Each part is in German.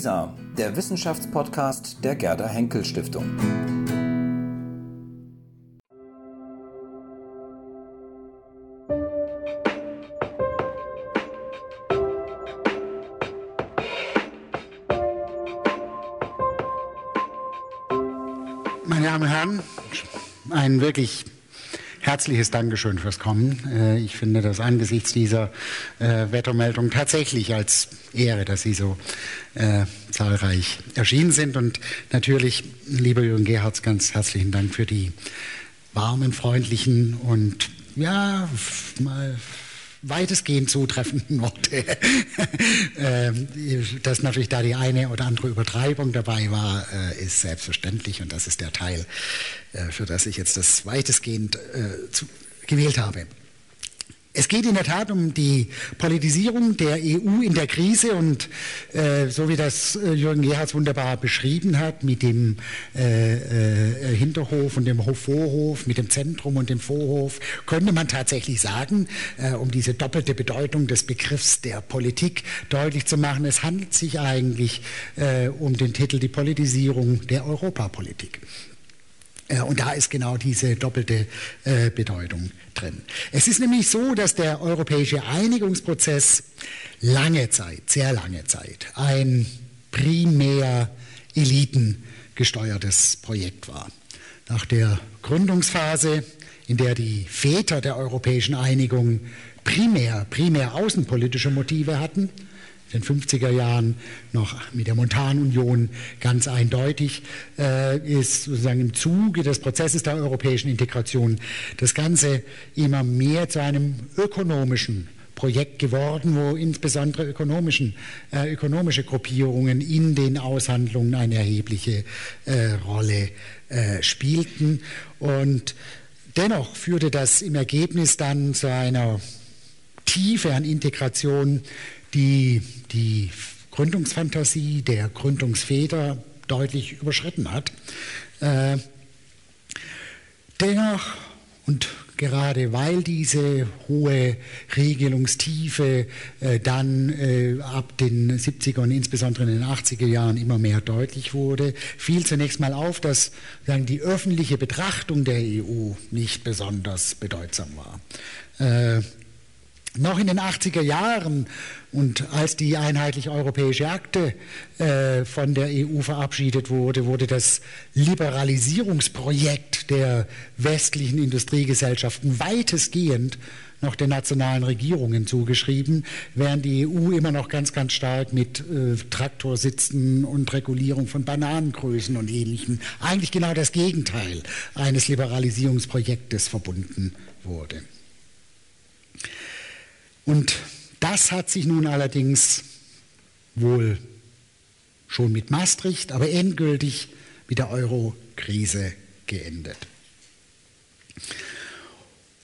WISA, der Wissenschaftspodcast der Gerda Henkel Stiftung. Meine Damen und Herren, ein wirklich herzliches Dankeschön fürs Kommen. Äh, ich finde das angesichts dieser äh, Wettermeldung tatsächlich als Ehre, dass Sie so äh, zahlreich erschienen sind. Und natürlich, lieber Jürgen Gerhards, ganz herzlichen Dank für die warmen, freundlichen und ja, mal weitestgehend zutreffenden Worte. Ähm, dass natürlich da die eine oder andere Übertreibung dabei war, äh, ist selbstverständlich und das ist der Teil, äh, für das ich jetzt das weitestgehend äh, gewählt habe. Es geht in der Tat um die Politisierung der EU in der Krise und äh, so wie das äh, Jürgen Gerhards wunderbar beschrieben hat, mit dem äh, äh, Hinterhof und dem Vorhof, mit dem Zentrum und dem Vorhof, könnte man tatsächlich sagen, äh, um diese doppelte Bedeutung des Begriffs der Politik deutlich zu machen, es handelt sich eigentlich äh, um den Titel Die Politisierung der Europapolitik. Äh, und da ist genau diese doppelte äh, Bedeutung drin. Es ist nämlich so, dass der europäische Einigungsprozess lange Zeit, sehr lange Zeit, ein primär elitengesteuertes Projekt war. Nach der Gründungsphase, in der die Väter der europäischen Einigung primär, primär außenpolitische Motive hatten, den 50er Jahren noch mit der Montanunion ganz eindeutig, äh, ist sozusagen im Zuge des Prozesses der europäischen Integration das Ganze immer mehr zu einem ökonomischen Projekt geworden, wo insbesondere ökonomischen, äh, ökonomische Gruppierungen in den Aushandlungen eine erhebliche äh, Rolle äh, spielten. Und dennoch führte das im Ergebnis dann zu einer Tiefe an Integration, die die Gründungsfantasie der Gründungsväter deutlich überschritten hat. Äh, dennoch und gerade weil diese hohe Regelungstiefe äh, dann äh, ab den 70er und insbesondere in den 80er Jahren immer mehr deutlich wurde, fiel zunächst mal auf, dass sagen, die öffentliche Betrachtung der EU nicht besonders bedeutsam war. Äh, noch in den 80er Jahren und als die einheitliche europäische Akte äh, von der EU verabschiedet wurde, wurde das Liberalisierungsprojekt der westlichen Industriegesellschaften weitestgehend noch den nationalen Regierungen zugeschrieben, während die EU immer noch ganz, ganz stark mit äh, Traktorsitzen und Regulierung von Bananengrößen und Ähnlichem, eigentlich genau das Gegenteil eines Liberalisierungsprojektes verbunden wurde. Und das hat sich nun allerdings wohl schon mit Maastricht, aber endgültig mit der Euro-Krise geendet.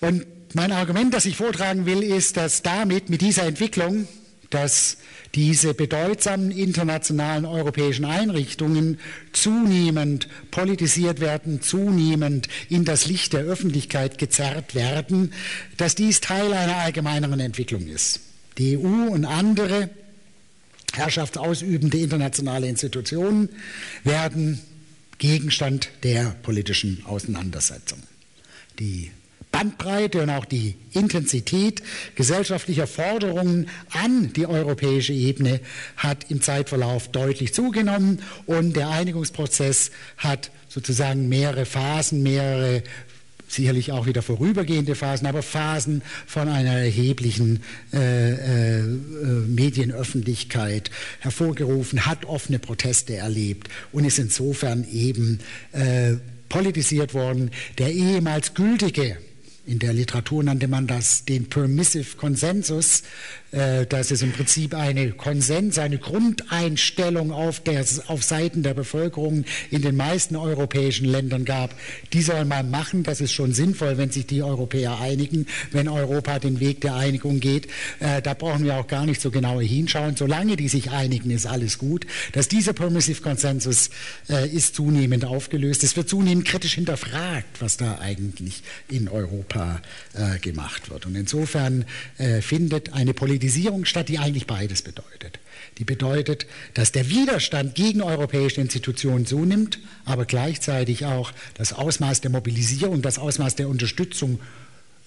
Und mein Argument, das ich vortragen will, ist, dass damit mit dieser Entwicklung dass diese bedeutsamen internationalen europäischen Einrichtungen zunehmend politisiert werden, zunehmend in das Licht der Öffentlichkeit gezerrt werden, dass dies Teil einer allgemeineren Entwicklung ist. Die EU und andere herrschaftsausübende internationale Institutionen werden Gegenstand der politischen Auseinandersetzung. Die Bandbreite und auch die Intensität gesellschaftlicher Forderungen an die europäische Ebene hat im Zeitverlauf deutlich zugenommen und der Einigungsprozess hat sozusagen mehrere Phasen, mehrere sicherlich auch wieder vorübergehende Phasen, aber Phasen von einer erheblichen äh, äh, Medienöffentlichkeit hervorgerufen, hat offene Proteste erlebt und ist insofern eben äh, politisiert worden. Der ehemals gültige in der Literatur nannte man das den Permissive Consensus. Äh, das ist im Prinzip eine Konsens, eine Grundeinstellung auf, der, auf Seiten der Bevölkerung in den meisten europäischen Ländern gab. Die soll man machen. Das ist schon sinnvoll, wenn sich die Europäer einigen, wenn Europa den Weg der Einigung geht. Äh, da brauchen wir auch gar nicht so genau hinschauen. Solange die sich einigen, ist alles gut. Dass dieser Permissive Consensus äh, ist zunehmend aufgelöst. Es wird zunehmend kritisch hinterfragt, was da eigentlich in Europa gemacht wird. Und insofern findet eine Politisierung statt, die eigentlich beides bedeutet. Die bedeutet, dass der Widerstand gegen europäische Institutionen zunimmt, aber gleichzeitig auch das Ausmaß der Mobilisierung, das Ausmaß der Unterstützung,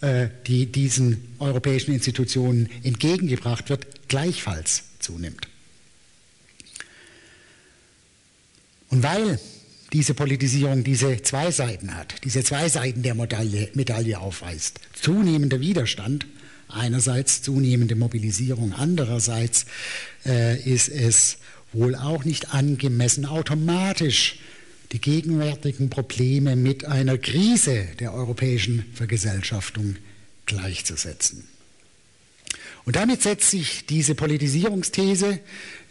äh, die diesen europäischen Institutionen entgegengebracht wird, gleichfalls zunimmt. Und weil diese Politisierung diese zwei Seiten hat, diese zwei Seiten der Medaille, Medaille aufweist, zunehmender Widerstand, einerseits zunehmende Mobilisierung, andererseits äh, ist es wohl auch nicht angemessen, automatisch die gegenwärtigen Probleme mit einer Krise der europäischen Vergesellschaftung gleichzusetzen. Und damit setzt sich diese Politisierungsthese,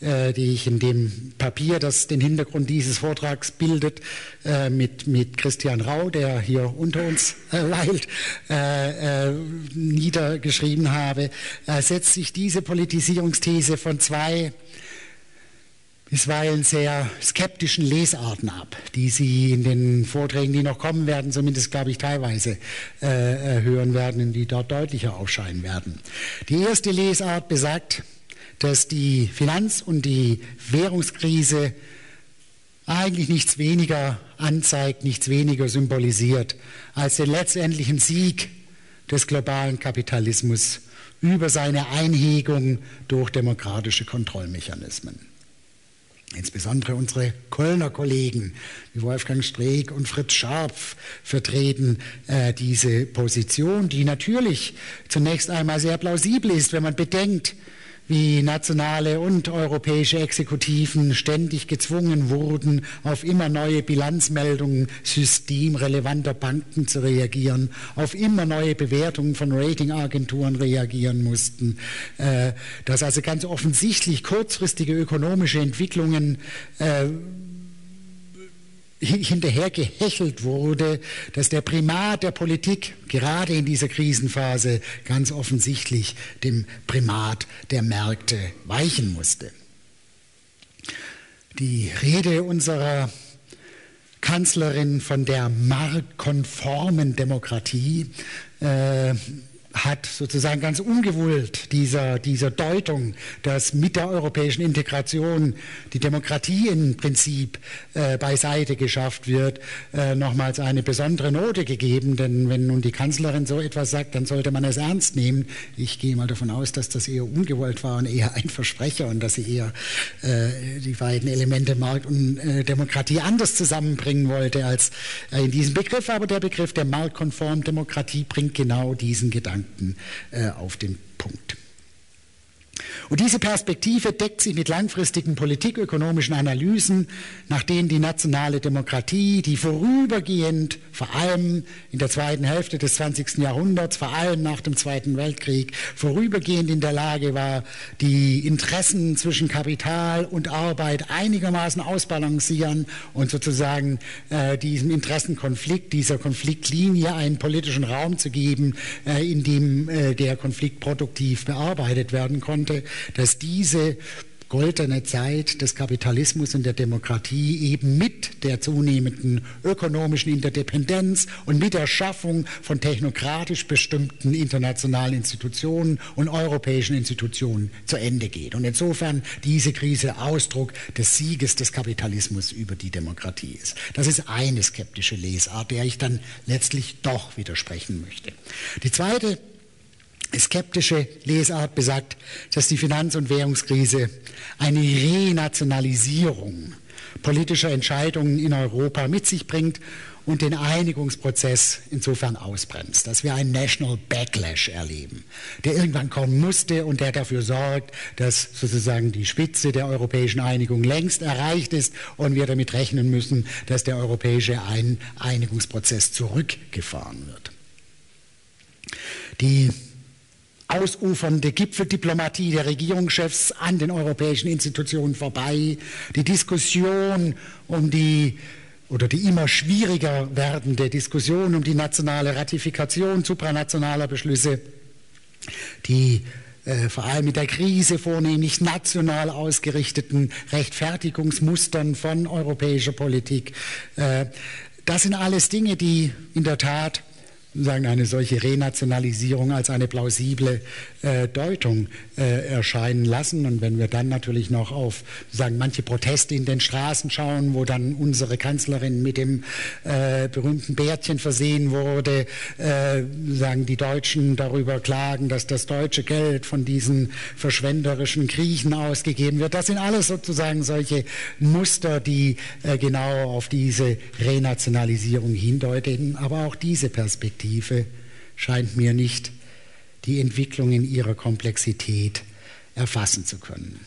äh, die ich in dem Papier, das den Hintergrund dieses Vortrags bildet, äh, mit, mit Christian Rau, der hier unter uns äh, weilt, äh, äh, niedergeschrieben habe, äh, setzt sich diese Politisierungsthese von zwei bisweilen sehr skeptischen Lesarten ab, die Sie in den Vorträgen, die noch kommen werden, zumindest glaube ich teilweise äh, äh, hören werden und die dort deutlicher aufscheinen werden. Die erste Lesart besagt, dass die Finanz- und die Währungskrise eigentlich nichts weniger anzeigt, nichts weniger symbolisiert als den letztendlichen Sieg des globalen Kapitalismus über seine Einhegung durch demokratische Kontrollmechanismen. Insbesondere unsere Kölner Kollegen wie Wolfgang Streeck und Fritz Scharpf vertreten äh, diese Position, die natürlich zunächst einmal sehr plausibel ist, wenn man bedenkt, wie nationale und europäische Exekutiven ständig gezwungen wurden, auf immer neue Bilanzmeldungen systemrelevanter Banken zu reagieren, auf immer neue Bewertungen von Ratingagenturen reagieren mussten, äh, dass also ganz offensichtlich kurzfristige ökonomische Entwicklungen äh, hinterher gehechelt wurde, dass der Primat der Politik gerade in dieser Krisenphase ganz offensichtlich dem Primat der Märkte weichen musste. Die Rede unserer Kanzlerin von der marktkonformen Demokratie äh, hat sozusagen ganz ungewollt dieser, dieser Deutung, dass mit der europäischen Integration die Demokratie im Prinzip äh, beiseite geschafft wird, äh, nochmals eine besondere Note gegeben. Denn wenn nun die Kanzlerin so etwas sagt, dann sollte man es ernst nehmen. Ich gehe mal davon aus, dass das eher ungewollt war und eher ein Versprecher und dass sie eher äh, die beiden Elemente Markt und äh, Demokratie anders zusammenbringen wollte als äh, in diesem Begriff. Aber der Begriff der marktkonformen Demokratie bringt genau diesen Gedanken Gedanken äh, auf den Punkt. Und diese Perspektive deckt sich mit langfristigen politikökonomischen Analysen, nach denen die nationale Demokratie, die vorübergehend, vor allem in der zweiten Hälfte des 20. Jahrhunderts, vor allem nach dem Zweiten Weltkrieg, vorübergehend in der Lage war, die Interessen zwischen Kapital und Arbeit einigermaßen ausbalancieren und sozusagen äh, diesem Interessenkonflikt, dieser Konfliktlinie einen politischen Raum zu geben, äh, in dem äh, der Konflikt produktiv bearbeitet werden konnte dass diese goldene Zeit des Kapitalismus und der Demokratie eben mit der zunehmenden ökonomischen Interdependenz und mit der Schaffung von technokratisch bestimmten internationalen Institutionen und europäischen Institutionen zu Ende geht. Und insofern diese Krise Ausdruck des Sieges des Kapitalismus über die Demokratie ist. Das ist eine skeptische Lesart, der ich dann letztlich doch widersprechen möchte. Die zweite skeptische Lesart besagt, dass die Finanz- und Währungskrise eine Renationalisierung politischer Entscheidungen in Europa mit sich bringt und den Einigungsprozess insofern ausbremst, dass wir einen National Backlash erleben, der irgendwann kommen musste und der dafür sorgt, dass sozusagen die Spitze der europäischen Einigung längst erreicht ist und wir damit rechnen müssen, dass der europäische Einigungsprozess zurückgefahren wird. Die ausufernde Gipfeldiplomatie der Regierungschefs an den europäischen Institutionen vorbei, die Diskussion um die oder die immer schwieriger werdende Diskussion um die nationale Ratifikation supranationaler Beschlüsse, die äh, vor allem mit der Krise vornehmlich national ausgerichteten Rechtfertigungsmustern von europäischer Politik. Äh, das sind alles Dinge, die in der Tat sagen, eine solche Renationalisierung als eine plausible äh, Deutung äh, erscheinen lassen. Und wenn wir dann natürlich noch auf sagen, manche Proteste in den Straßen schauen, wo dann unsere Kanzlerin mit dem äh, berühmten Bärtchen versehen wurde, äh, sagen die Deutschen darüber klagen, dass das deutsche Geld von diesen verschwenderischen Griechen ausgegeben wird. Das sind alles sozusagen solche Muster, die äh, genau auf diese Renationalisierung hindeuten. Aber auch diese Perspektive scheint mir nicht die Entwicklung in ihrer Komplexität erfassen zu können.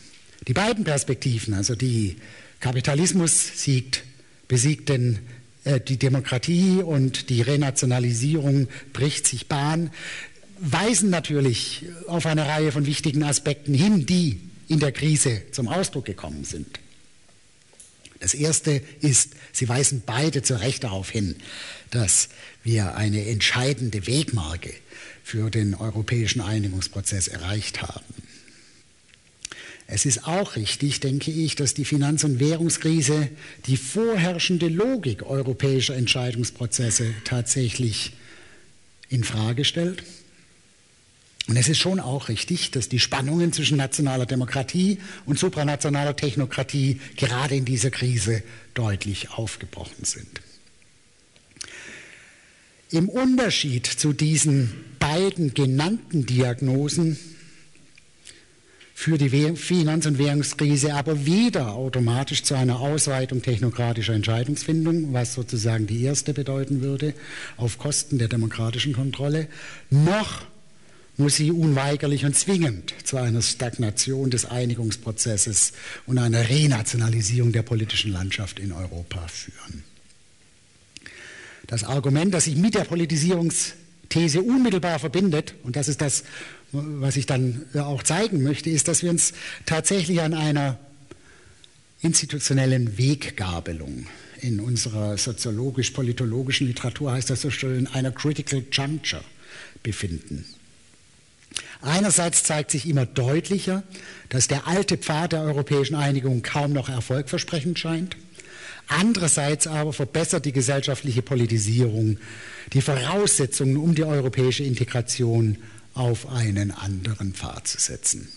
Die beiden Perspektiven, also die Kapitalismus siegt, besiegt den, äh, die Demokratie und die Renationalisierung bricht sich Bahn, weisen natürlich auf eine Reihe von wichtigen Aspekten hin, die in der Krise zum Ausdruck gekommen sind. Das erste ist, sie weisen beide zu Recht darauf hin, dass wir eine entscheidende Wegmarke für den europäischen Einigungsprozess erreicht haben. Es ist auch richtig, denke ich, dass die Finanz- und Währungskrise die vorherrschende Logik europäischer Entscheidungsprozesse tatsächlich in Frage stellt. Und es ist schon auch richtig, dass die Spannungen zwischen nationaler Demokratie und supranationaler Technokratie gerade in dieser Krise deutlich aufgebrochen sind. Im Unterschied zu diesen beiden genannten Diagnosen führt die Finanz- und Währungskrise aber weder automatisch zu einer Ausweitung technokratischer Entscheidungsfindung, was sozusagen die erste bedeuten würde, auf Kosten der demokratischen Kontrolle, noch muss sie unweigerlich und zwingend zu einer Stagnation des Einigungsprozesses und einer Renationalisierung der politischen Landschaft in Europa führen. Das Argument, das sich mit der Politisierungsthese unmittelbar verbindet, und das ist das, was ich dann auch zeigen möchte, ist, dass wir uns tatsächlich an einer institutionellen Weggabelung in unserer soziologisch-politologischen Literatur heißt das so schön, einer Critical Juncture befinden. Einerseits zeigt sich immer deutlicher, dass der alte Pfad der europäischen Einigung kaum noch erfolgversprechend scheint. Andererseits aber verbessert die gesellschaftliche Politisierung die Voraussetzungen, um die europäische Integration auf einen anderen Pfad zu setzen.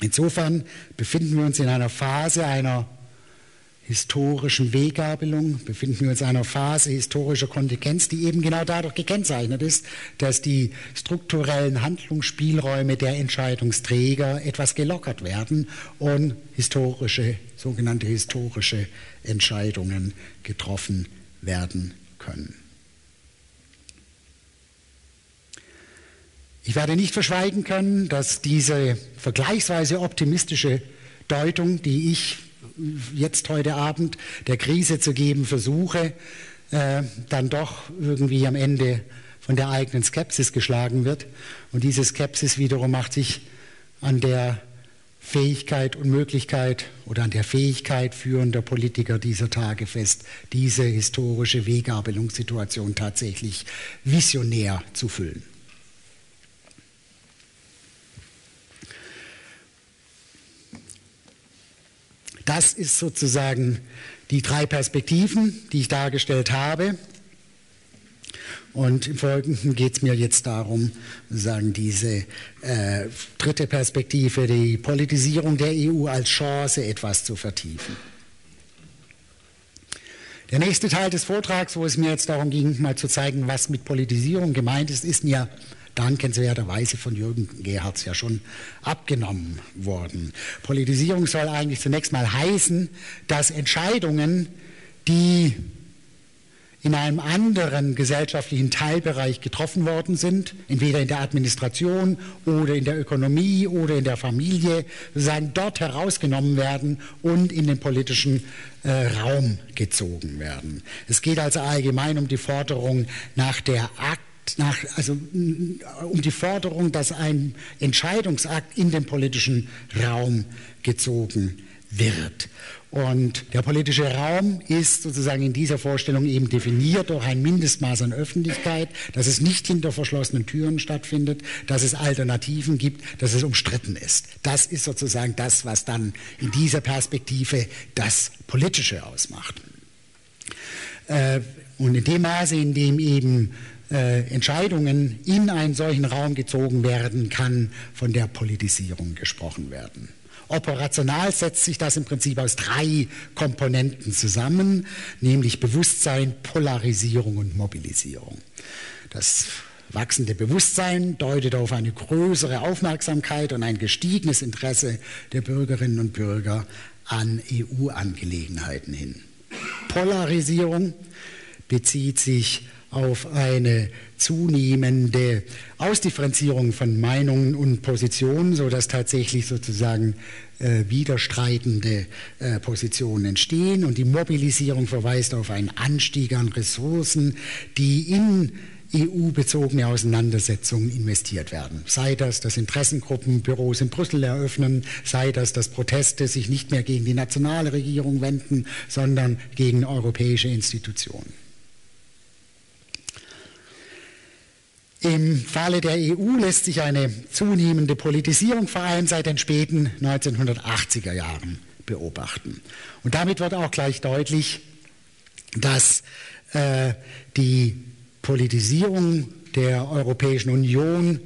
Insofern befinden wir uns in einer Phase einer historischen Weggabelung, befinden wir uns in einer Phase historischer Kontingenz, die eben genau dadurch gekennzeichnet ist, dass die strukturellen Handlungsspielräume der Entscheidungsträger etwas gelockert werden und historische, sogenannte historische Entscheidungen getroffen werden können. Ich werde nicht verschweigen können, dass diese vergleichsweise optimistische Deutung, die ich jetzt heute Abend der Krise zu geben versuche, äh, dann doch irgendwie am Ende von der eigenen Skepsis geschlagen wird. Und diese Skepsis wiederum macht sich an der Fähigkeit und Möglichkeit oder an der Fähigkeit führender Politiker dieser Tage fest, diese historische Weggabelungssituation tatsächlich visionär zu füllen. Das ist sozusagen die drei Perspektiven, die ich dargestellt habe. Und im Folgenden geht es mir jetzt darum, sagen diese äh, dritte Perspektive, die Politisierung der EU als Chance etwas zu vertiefen. Der nächste Teil des Vortrags, wo es mir jetzt darum ging, mal zu zeigen, was mit Politisierung gemeint ist, ist mir dankenswerterweise von Jürgen Gerhards ja schon abgenommen worden. Politisierung soll eigentlich zunächst mal heißen, dass Entscheidungen, die in einem anderen gesellschaftlichen Teilbereich getroffen worden sind, entweder in der Administration oder in der Ökonomie oder in der Familie, sozusagen dort herausgenommen werden und in den politischen äh, Raum gezogen werden. Es geht also allgemein um die Forderung nach der Akt nach, also um die Forderung, dass ein Entscheidungsakt in den politischen Raum gezogen wird. Und der politische Raum ist sozusagen in dieser Vorstellung eben definiert durch ein Mindestmaß an Öffentlichkeit, dass es nicht hinter verschlossenen Türen stattfindet, dass es Alternativen gibt, dass es umstritten ist. Das ist sozusagen das, was dann in dieser Perspektive das Politische ausmacht. Äh, und in dem Maße, in dem eben äh, Entscheidungen in einen solchen Raum gezogen werden, kann von der Politisierung gesprochen werden. Operational setzt sich das im Prinzip aus drei Komponenten zusammen, nämlich Bewusstsein, Polarisierung und Mobilisierung. Das wachsende Bewusstsein deutet auf eine größere Aufmerksamkeit und ein gestiegenes Interesse der Bürgerinnen und Bürger an EU-Angelegenheiten hin. Polarisierung bezieht sich auf eine zunehmende Ausdifferenzierung von Meinungen und Positionen, sodass tatsächlich sozusagen äh, widerstreitende äh, Positionen entstehen. Und die Mobilisierung verweist auf einen Anstieg an Ressourcen, die in EU-bezogene Auseinandersetzungen investiert werden. Sei das, dass Interessengruppen Büros in Brüssel eröffnen, sei das, dass Proteste sich nicht mehr gegen die nationale Regierung wenden, sondern gegen europäische Institutionen. Im Falle der EU lässt sich eine zunehmende Politisierung vor allem seit den späten 1980er Jahren beobachten. Und damit wird auch gleich deutlich, dass äh, die Politisierung der Europäischen Union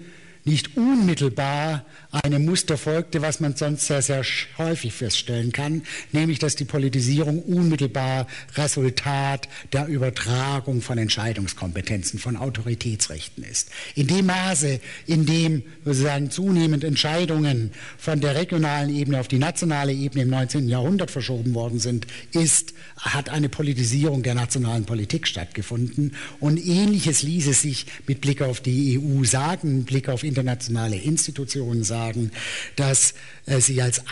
nicht unmittelbar einem Muster folgte, was man sonst sehr, sehr häufig feststellen kann, nämlich dass die Politisierung unmittelbar Resultat der Übertragung von Entscheidungskompetenzen, von Autoritätsrechten ist. In dem Maße, in dem sozusagen zunehmend Entscheidungen von der regionalen Ebene auf die nationale Ebene im 19. Jahrhundert verschoben worden sind, ist, hat eine Politisierung der nationalen Politik stattgefunden. Und ähnliches ließe sich mit Blick auf die EU sagen, mit Blick auf internationale Institutionen sagen dass, äh, sie als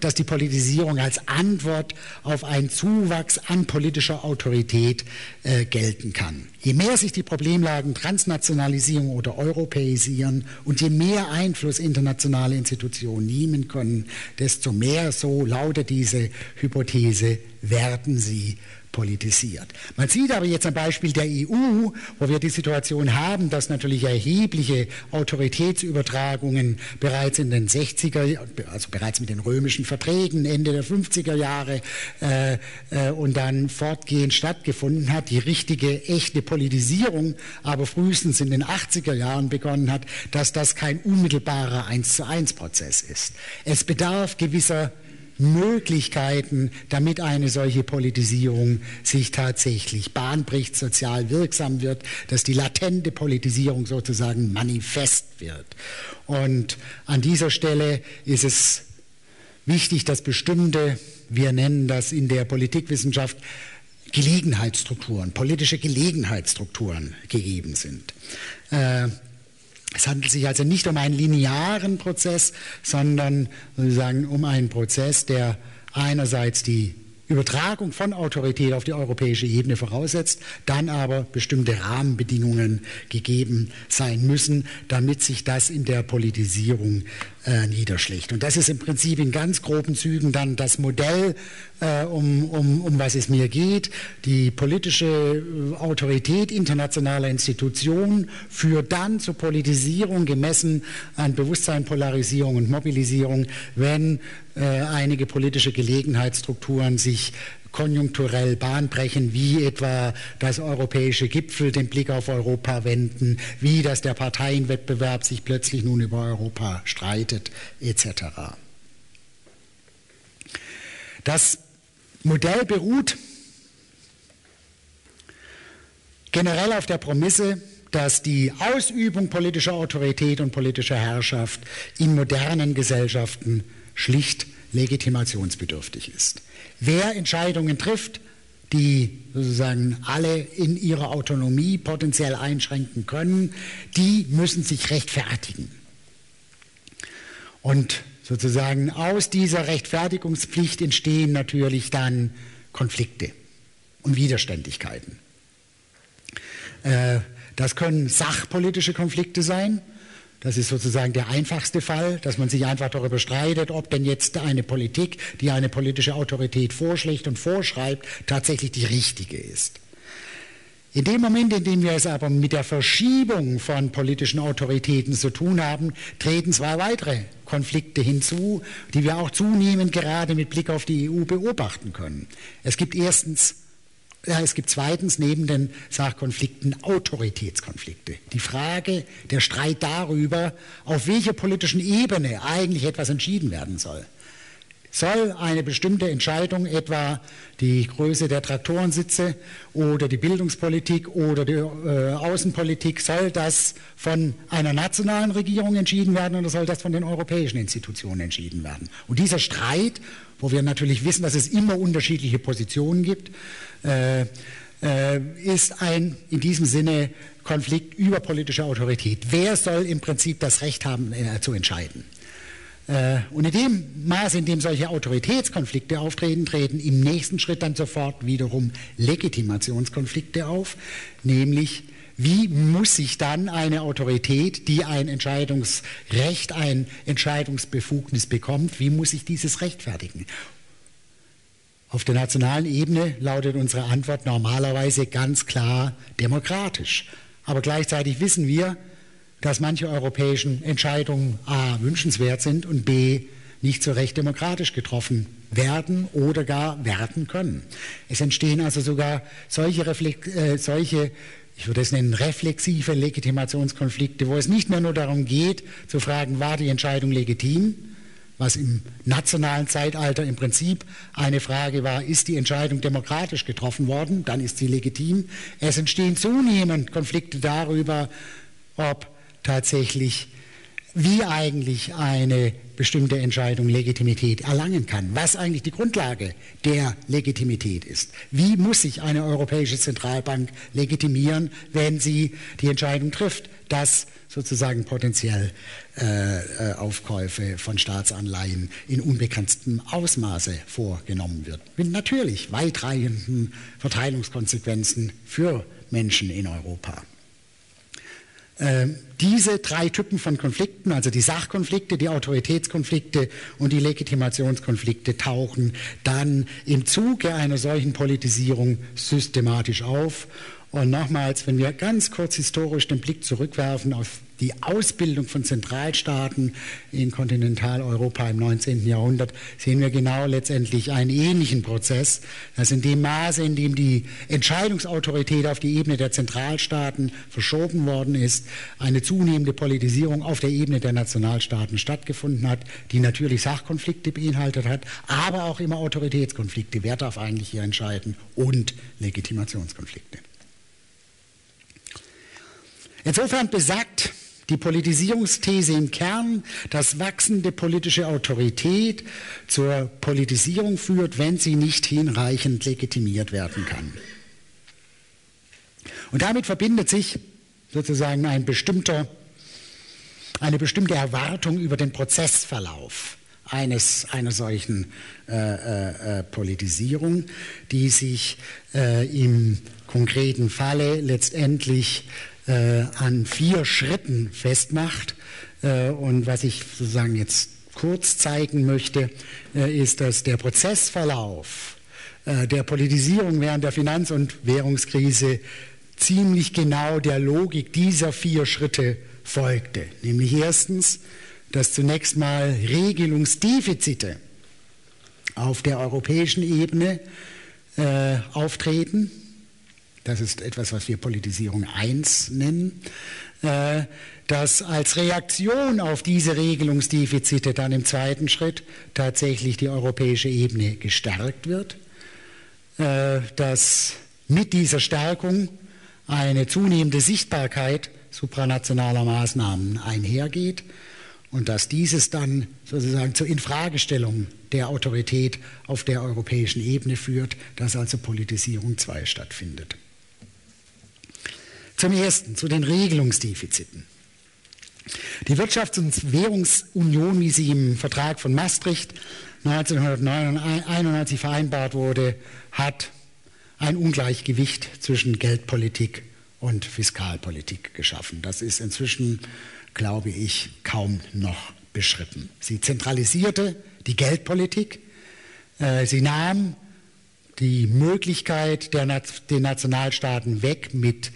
dass die Politisierung als Antwort auf einen Zuwachs an politischer Autorität äh, gelten kann. Je mehr sich die Problemlagen transnationalisieren oder europäisieren und je mehr Einfluss internationale Institutionen nehmen können, desto mehr, so lautet diese Hypothese, werden sie politisiert. Man sieht aber jetzt am Beispiel der EU, wo wir die Situation haben, dass natürlich erhebliche Autoritätsübertragungen bereits in den 60er, also bereits mit den römischen Verträgen Ende der 50er Jahre äh, äh, und dann fortgehend stattgefunden hat, die richtige, echte Politisierung aber frühestens in den 80er Jahren begonnen hat, dass das kein unmittelbarer 1 zu 1 Prozess ist. Es bedarf gewisser Möglichkeiten, damit eine solche Politisierung sich tatsächlich bahnbricht, sozial wirksam wird, dass die latente Politisierung sozusagen manifest wird. Und an dieser Stelle ist es wichtig, dass bestimmte, wir nennen das in der Politikwissenschaft, Gelegenheitsstrukturen, politische Gelegenheitsstrukturen gegeben sind. Äh, es handelt sich also nicht um einen linearen Prozess, sondern sozusagen um einen Prozess, der einerseits die Übertragung von Autorität auf die europäische Ebene voraussetzt, dann aber bestimmte Rahmenbedingungen gegeben sein müssen, damit sich das in der Politisierung äh, niederschlägt. Und das ist im Prinzip in ganz groben Zügen dann das Modell, äh, um, um, um was es mir geht. Die politische äh, Autorität internationaler Institutionen führt dann zur Politisierung gemessen an Bewusstsein, Polarisierung und Mobilisierung, wenn äh, einige politische Gelegenheitsstrukturen sich konjunkturell bahnbrechen, wie etwa das europäische Gipfel den Blick auf Europa wenden, wie dass der Parteienwettbewerb sich plötzlich nun über Europa streitet, etc. Das Modell beruht generell auf der Prämisse, dass die Ausübung politischer Autorität und politischer Herrschaft in modernen Gesellschaften schlicht legitimationsbedürftig ist. Wer Entscheidungen trifft, die sozusagen alle in ihrer Autonomie potenziell einschränken können, die müssen sich rechtfertigen. Und sozusagen aus dieser Rechtfertigungspflicht entstehen natürlich dann Konflikte und Widerständigkeiten. Äh, das können sachpolitische Konflikte sein, das ist sozusagen der einfachste Fall, dass man sich einfach darüber streitet, ob denn jetzt eine Politik, die eine politische Autorität vorschlägt und vorschreibt, tatsächlich die richtige ist. In dem Moment, in dem wir es aber mit der Verschiebung von politischen Autoritäten zu tun haben, treten zwei weitere Konflikte hinzu, die wir auch zunehmend gerade mit Blick auf die EU beobachten können. Es gibt erstens Ja, es gibt zweitens neben den Sachkonflikten Autoritätskonflikte. Die Frage, der Streit darüber, auf welcher politischen Ebene eigentlich etwas entschieden werden soll. Soll eine bestimmte Entscheidung, etwa die Größe der Traktorensitze oder die Bildungspolitik oder die äh, Außenpolitik, soll das von einer nationalen Regierung entschieden werden oder soll das von den europäischen Institutionen entschieden werden? Und dieser Streit, wo wir natürlich wissen, dass es immer unterschiedliche Positionen gibt, äh, äh, ist ein in diesem Sinne Konflikt über politische Autorität. Wer soll im Prinzip das Recht haben, äh, zu entscheiden? Äh, und in dem Maße, in dem solche Autoritätskonflikte auftreten, treten im nächsten Schritt dann sofort wiederum Legitimationskonflikte auf, nämlich wie muss sich dann eine Autorität, die ein Entscheidungsrecht, ein Entscheidungsbefugnis bekommt, wie muss sich dieses rechtfertigen? Auf der nationalen Ebene lautet unsere Antwort normalerweise ganz klar demokratisch. Aber gleichzeitig wissen wir, dass manche europäischen Entscheidungen a. wünschenswert sind und b. nicht so recht demokratisch getroffen werden oder gar werden können. Es entstehen also sogar solche, Reflex äh, solche ich würde es nennen, reflexive Legitimationskonflikte, wo es nicht mehr nur darum geht, zu fragen, war die Entscheidung legitim, was im nationalen Zeitalter im Prinzip eine Frage war, ist die Entscheidung demokratisch getroffen worden, dann ist sie legitim. Es entstehen zunehmend Konflikte darüber, ob tatsächlich, wie eigentlich eine bestimmte Entscheidung Legitimität erlangen kann, was eigentlich die Grundlage der Legitimität ist. Wie muss sich eine europäische Zentralbank legitimieren, wenn sie die Entscheidung trifft, dass sozusagen potenziell äh, äh Aufkäufe von Staatsanleihen in unbegrenztem Ausmaße vorgenommen wird. Mit natürlich weitreichenden Verteilungskonsequenzen für Menschen in Europa. Ähm, diese drei Typen von Konflikten, also die Sachkonflikte, die Autoritätskonflikte und die Legitimationskonflikte, tauchen dann im Zuge einer solchen Politisierung systematisch auf. Und nochmals, wenn wir ganz kurz historisch den Blick zurückwerfen auf die Ausbildung von Zentralstaaten in Kontinentaleuropa im 19. Jahrhundert sehen wir genau letztendlich einen ähnlichen Prozess, dass in dem Maße, in dem die Entscheidungsautorität auf die Ebene der Zentralstaaten verschoben worden ist, eine zunehmende Politisierung auf der Ebene der Nationalstaaten stattgefunden hat, die natürlich Sachkonflikte beinhaltet hat, aber auch immer Autoritätskonflikte. Wer darf eigentlich hier entscheiden? Und Legitimationskonflikte. Insofern besagt die Politisierungsthese im Kern, dass wachsende politische Autorität zur Politisierung führt, wenn sie nicht hinreichend legitimiert werden kann. Und damit verbindet sich sozusagen ein eine bestimmte Erwartung über den Prozessverlauf eines, einer solchen äh, äh, äh Politisierung, die sich äh, im konkreten Falle letztendlich äh, an vier Schritten festmacht. Äh, und was ich sozusagen jetzt kurz zeigen möchte, äh, ist, dass der Prozessverlauf äh, der Politisierung während der Finanz- und Währungskrise ziemlich genau der Logik dieser vier Schritte folgte. Nämlich erstens, dass zunächst mal Regelungsdefizite auf der europäischen Ebene äh, auftreten das ist etwas, was wir Politisierung 1 nennen. Äh, dass als Reaktion auf diese Regelungsdefizite dann im zweiten Schritt tatsächlich die europäische Ebene gestärkt wird, äh, dass mit dieser Stärkung eine zunehmende Sichtbarkeit supranationaler Maßnahmen einhergeht und dass dieses dann sozusagen zur Infragestellung der Autorität auf der europäischen Ebene führt, dass also Politisierung 2 stattfindet. Zum Ersten zu den Regelungsdefiziten. Die Wirtschafts- und Währungsunion, wie sie im Vertrag von Maastricht 1991 vereinbart wurde, hat ein Ungleichgewicht zwischen Geldpolitik und Fiskalpolitik geschaffen. Das ist inzwischen, glaube ich, kaum noch beschritten. Sie zentralisierte die Geldpolitik, äh, sie nahm die Möglichkeit der, den Nationalstaaten weg, mit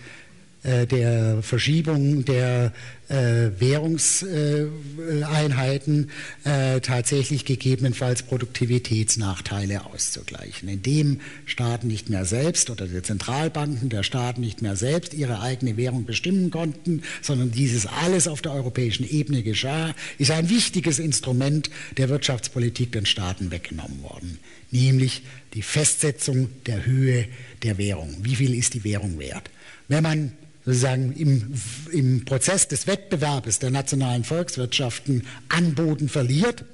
der Verschiebung der äh, Währungseinheiten äh, tatsächlich gegebenenfalls Produktivitätsnachteile auszugleichen, indem Staaten nicht mehr selbst oder die Zentralbanken der Staaten nicht mehr selbst ihre eigene Währung bestimmen konnten, sondern dieses alles auf der europäischen Ebene geschah, ist ein wichtiges Instrument der Wirtschaftspolitik den Staaten weggenommen worden, nämlich die Festsetzung der Höhe der Währung. Wie viel ist die Währung wert? Wenn man sozusagen im, im Prozess des Wettbewerbes der nationalen Volkswirtschaften an Boden verliert,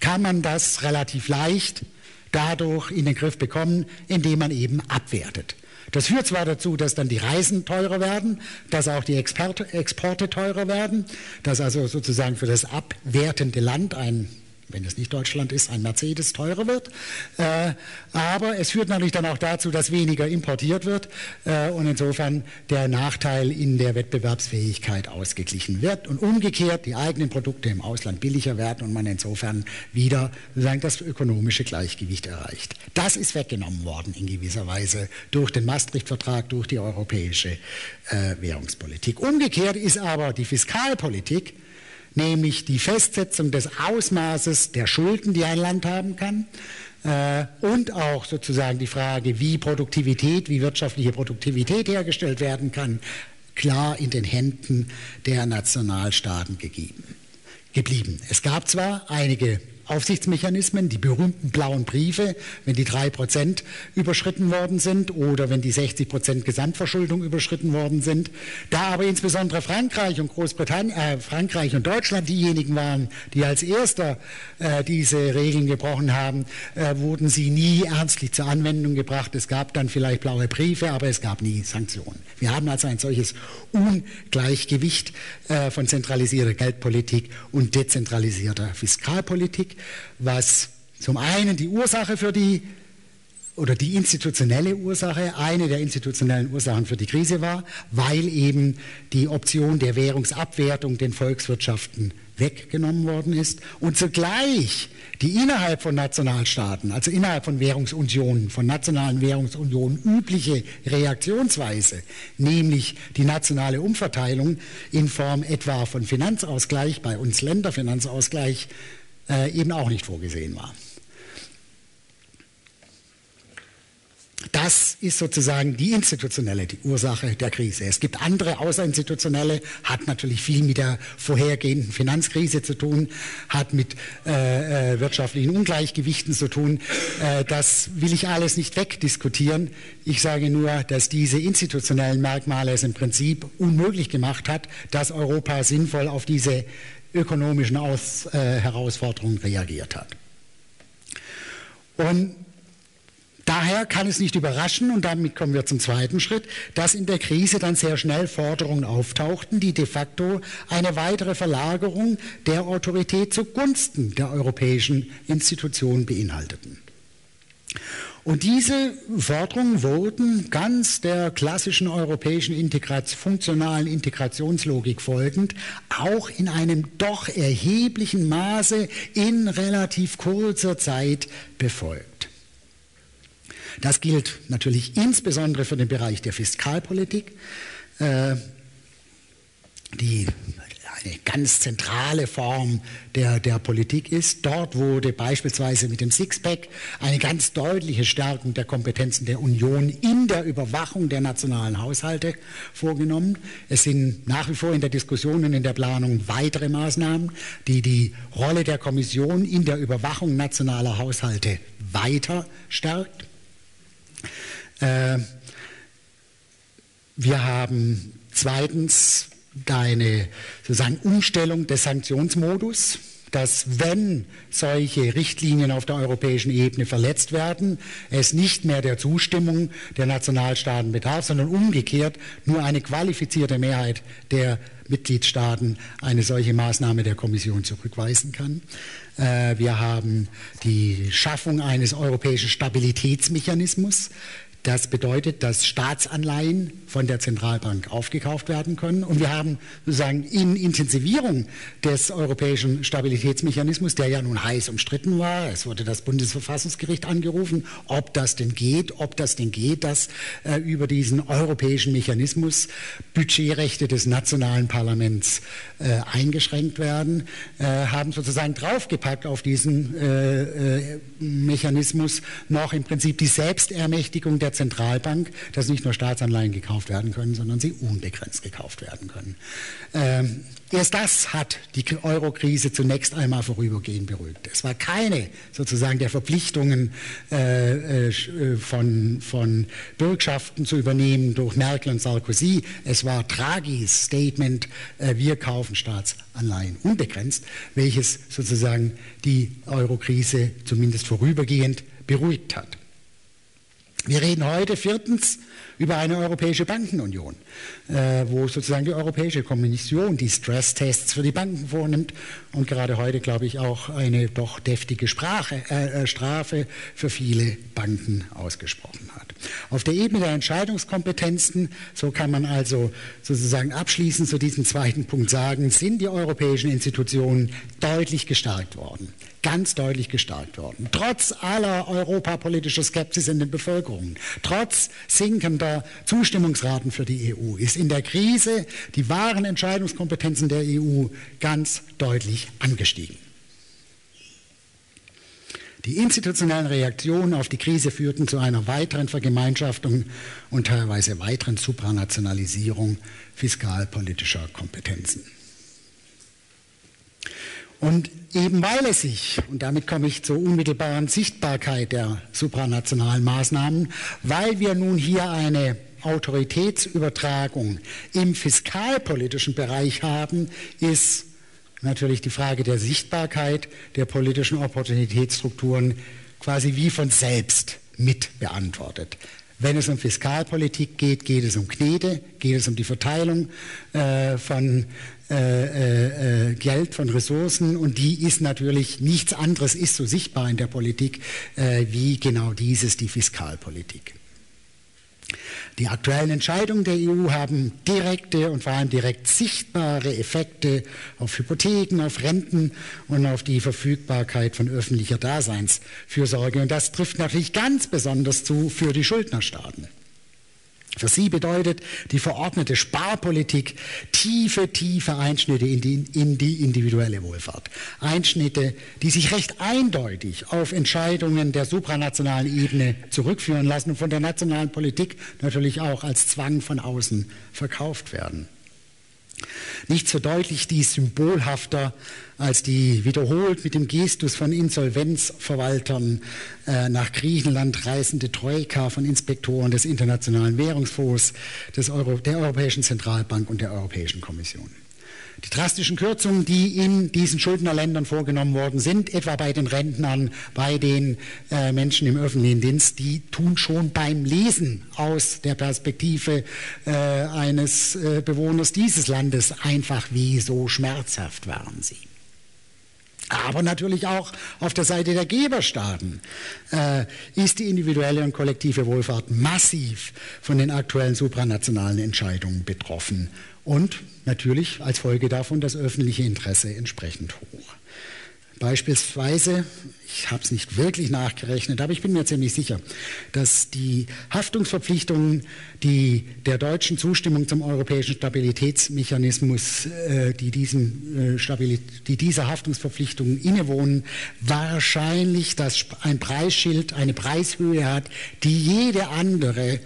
kann man das relativ leicht dadurch in den Griff bekommen, indem man eben abwertet. Das führt zwar dazu, dass dann die Reisen teurer werden, dass auch die Exporte, Exporte teurer werden, dass also sozusagen für das abwertende Land ein wenn es nicht Deutschland ist, ein Mercedes teurer wird. Äh, aber es führt natürlich dann auch dazu, dass weniger importiert wird äh, und insofern der Nachteil in der Wettbewerbsfähigkeit ausgeglichen wird und umgekehrt die eigenen Produkte im Ausland billiger werden und man insofern wieder das ökonomische Gleichgewicht erreicht. Das ist weggenommen worden in gewisser Weise durch den Maastricht-Vertrag, durch die europäische äh, Währungspolitik. Umgekehrt ist aber die Fiskalpolitik nämlich die Festsetzung des Ausmaßes der Schulden, die ein Land haben kann, äh, und auch sozusagen die Frage, wie Produktivität, wie wirtschaftliche Produktivität hergestellt werden kann, klar in den Händen der Nationalstaaten gegeben, geblieben. Es gab zwar einige Aufsichtsmechanismen, die berühmten blauen Briefe, wenn die drei Prozent überschritten worden sind oder wenn die 60 Prozent Gesamtverschuldung überschritten worden sind. Da aber insbesondere Frankreich und Großbritannien, äh, Frankreich und Deutschland diejenigen waren, die als erster äh, diese Regeln gebrochen haben, äh, wurden sie nie ernstlich zur Anwendung gebracht. Es gab dann vielleicht blaue Briefe, aber es gab nie Sanktionen. Wir haben also ein solches Ungleichgewicht äh, von zentralisierter Geldpolitik und dezentralisierter Fiskalpolitik was zum einen die Ursache für die oder die institutionelle Ursache, eine der institutionellen Ursachen für die Krise war, weil eben die Option der Währungsabwertung den Volkswirtschaften weggenommen worden ist und zugleich die innerhalb von Nationalstaaten, also innerhalb von Währungsunionen, von nationalen Währungsunionen übliche Reaktionsweise, nämlich die nationale Umverteilung in Form etwa von Finanzausgleich, bei uns Länderfinanzausgleich, äh, eben auch nicht vorgesehen war. Das ist sozusagen die institutionelle die Ursache der Krise. Es gibt andere außerinstitutionelle, hat natürlich viel mit der vorhergehenden Finanzkrise zu tun, hat mit äh, äh, wirtschaftlichen Ungleichgewichten zu tun. Äh, das will ich alles nicht wegdiskutieren. Ich sage nur, dass diese institutionellen Merkmale es im Prinzip unmöglich gemacht hat, dass Europa sinnvoll auf diese ökonomischen Aus, äh, Herausforderungen reagiert hat. Und daher kann es nicht überraschen, und damit kommen wir zum zweiten Schritt, dass in der Krise dann sehr schnell Forderungen auftauchten, die de facto eine weitere Verlagerung der Autorität zugunsten der europäischen Institutionen beinhalteten. Und diese Forderungen wurden ganz der klassischen europäischen Integration, funktionalen Integrationslogik folgend auch in einem doch erheblichen Maße in relativ kurzer Zeit befolgt. Das gilt natürlich insbesondere für den Bereich der Fiskalpolitik. Äh, die eine ganz zentrale Form der, der Politik ist. Dort wurde beispielsweise mit dem Sixpack eine ganz deutliche Stärkung der Kompetenzen der Union in der Überwachung der nationalen Haushalte vorgenommen. Es sind nach wie vor in der Diskussion und in der Planung weitere Maßnahmen, die die Rolle der Kommission in der Überwachung nationaler Haushalte weiter stärkt. Äh, wir haben zweitens deine sozusagen Umstellung des Sanktionsmodus, dass wenn solche Richtlinien auf der europäischen Ebene verletzt werden, es nicht mehr der Zustimmung der Nationalstaaten bedarf, sondern umgekehrt nur eine qualifizierte Mehrheit der Mitgliedstaaten eine solche Maßnahme der Kommission zurückweisen kann. Äh, wir haben die Schaffung eines europäischen Stabilitätsmechanismus, Das bedeutet, dass Staatsanleihen von der Zentralbank aufgekauft werden können. Und wir haben sozusagen in Intensivierung des europäischen Stabilitätsmechanismus, der ja nun heiß umstritten war, es wurde das Bundesverfassungsgericht angerufen, ob das denn geht, ob das denn geht, dass äh, über diesen europäischen Mechanismus Budgetrechte des nationalen Parlaments äh, eingeschränkt werden, äh, haben sozusagen draufgepackt auf diesen äh, äh, Mechanismus noch im Prinzip die Selbstermächtigung der Zentralbank, dass nicht nur Staatsanleihen gekauft werden können, sondern sie unbegrenzt gekauft werden können. Ähm, erst das hat die Euro-Krise zunächst einmal vorübergehend beruhigt. Es war keine sozusagen der Verpflichtungen äh, äh, von, von Bürgschaften zu übernehmen durch Merkel und Sarkozy. Es war Draghis Statement, äh, wir kaufen Staatsanleihen unbegrenzt, welches sozusagen die Euro-Krise zumindest vorübergehend beruhigt hat. Wir reden heute viertens über eine europäische Bankenunion, äh, wo sozusagen die Europäische Kommission die Stresstests für die Banken vornimmt und gerade heute, glaube ich, auch eine doch deftige Sprache, äh, äh, Strafe für viele Banken ausgesprochen hat. Auf der Ebene der Entscheidungskompetenzen, so kann man also sozusagen abschließend zu diesem zweiten Punkt sagen, sind die europäischen Institutionen deutlich gestärkt worden ganz deutlich gestärkt worden. Trotz aller europapolitischer Skepsis in den Bevölkerungen, trotz sinkender Zustimmungsraten für die EU, ist in der Krise die wahren Entscheidungskompetenzen der EU ganz deutlich angestiegen. Die institutionellen Reaktionen auf die Krise führten zu einer weiteren Vergemeinschaftung und teilweise weiteren Supranationalisierung fiskalpolitischer Kompetenzen. Und eben weil es sich, und damit komme ich zur unmittelbaren Sichtbarkeit der supranationalen Maßnahmen, weil wir nun hier eine Autoritätsübertragung im fiskalpolitischen Bereich haben, ist natürlich die Frage der Sichtbarkeit der politischen Opportunitätsstrukturen quasi wie von selbst mit beantwortet. Wenn es um Fiskalpolitik geht, geht es um Knete, geht es um die Verteilung äh, von äh, äh, äh, Geld, von Ressourcen und die ist natürlich nichts anderes, ist so sichtbar in der Politik äh, wie genau dieses, die Fiskalpolitik. Die aktuellen Entscheidungen der EU haben direkte und vor allem direkt sichtbare Effekte auf Hypotheken, auf Renten und auf die Verfügbarkeit von öffentlicher Daseinsfürsorge. Und das trifft natürlich ganz besonders zu für die Schuldnerstaaten. Für sie bedeutet die verordnete Sparpolitik tiefe, tiefe Einschnitte in die, in die, individuelle Wohlfahrt. Einschnitte, die sich recht eindeutig auf Entscheidungen der supranationalen Ebene zurückführen lassen und von der nationalen Politik natürlich auch als Zwang von außen verkauft werden. Nicht so deutlich dies symbolhafter als die wiederholt mit dem Gestus von Insolvenzverwaltern äh, nach Griechenland reisende Troika von Inspektoren des Internationalen Währungsfonds, des Euro, der Europäischen Zentralbank und der Europäischen Kommission. Die drastischen Kürzungen, die in diesen Schuldnerländern vorgenommen worden sind, etwa bei den Rentnern, bei den äh, Menschen im öffentlichen Dienst, die tun schon beim Lesen aus der Perspektive äh, eines äh, Bewohners dieses Landes einfach wie so schmerzhaft waren sie. Aber natürlich auch auf der Seite der Geberstaaten äh, ist die individuelle und kollektive Wohlfahrt massiv von den aktuellen supranationalen Entscheidungen betroffen und natürlich als Folge davon das öffentliche Interesse entsprechend hoch. Beispielsweise, ich habe es nicht wirklich nachgerechnet, aber ich bin mir ziemlich sicher, dass die Haftungsverpflichtungen, die der deutschen Zustimmung zum europäischen Stabilitätsmechanismus, äh, die, diesem, äh, die dieser Haftungsverpflichtungen innewohnen, wahrscheinlich das ein Preisschild, eine Preishöhe hat, die jede andere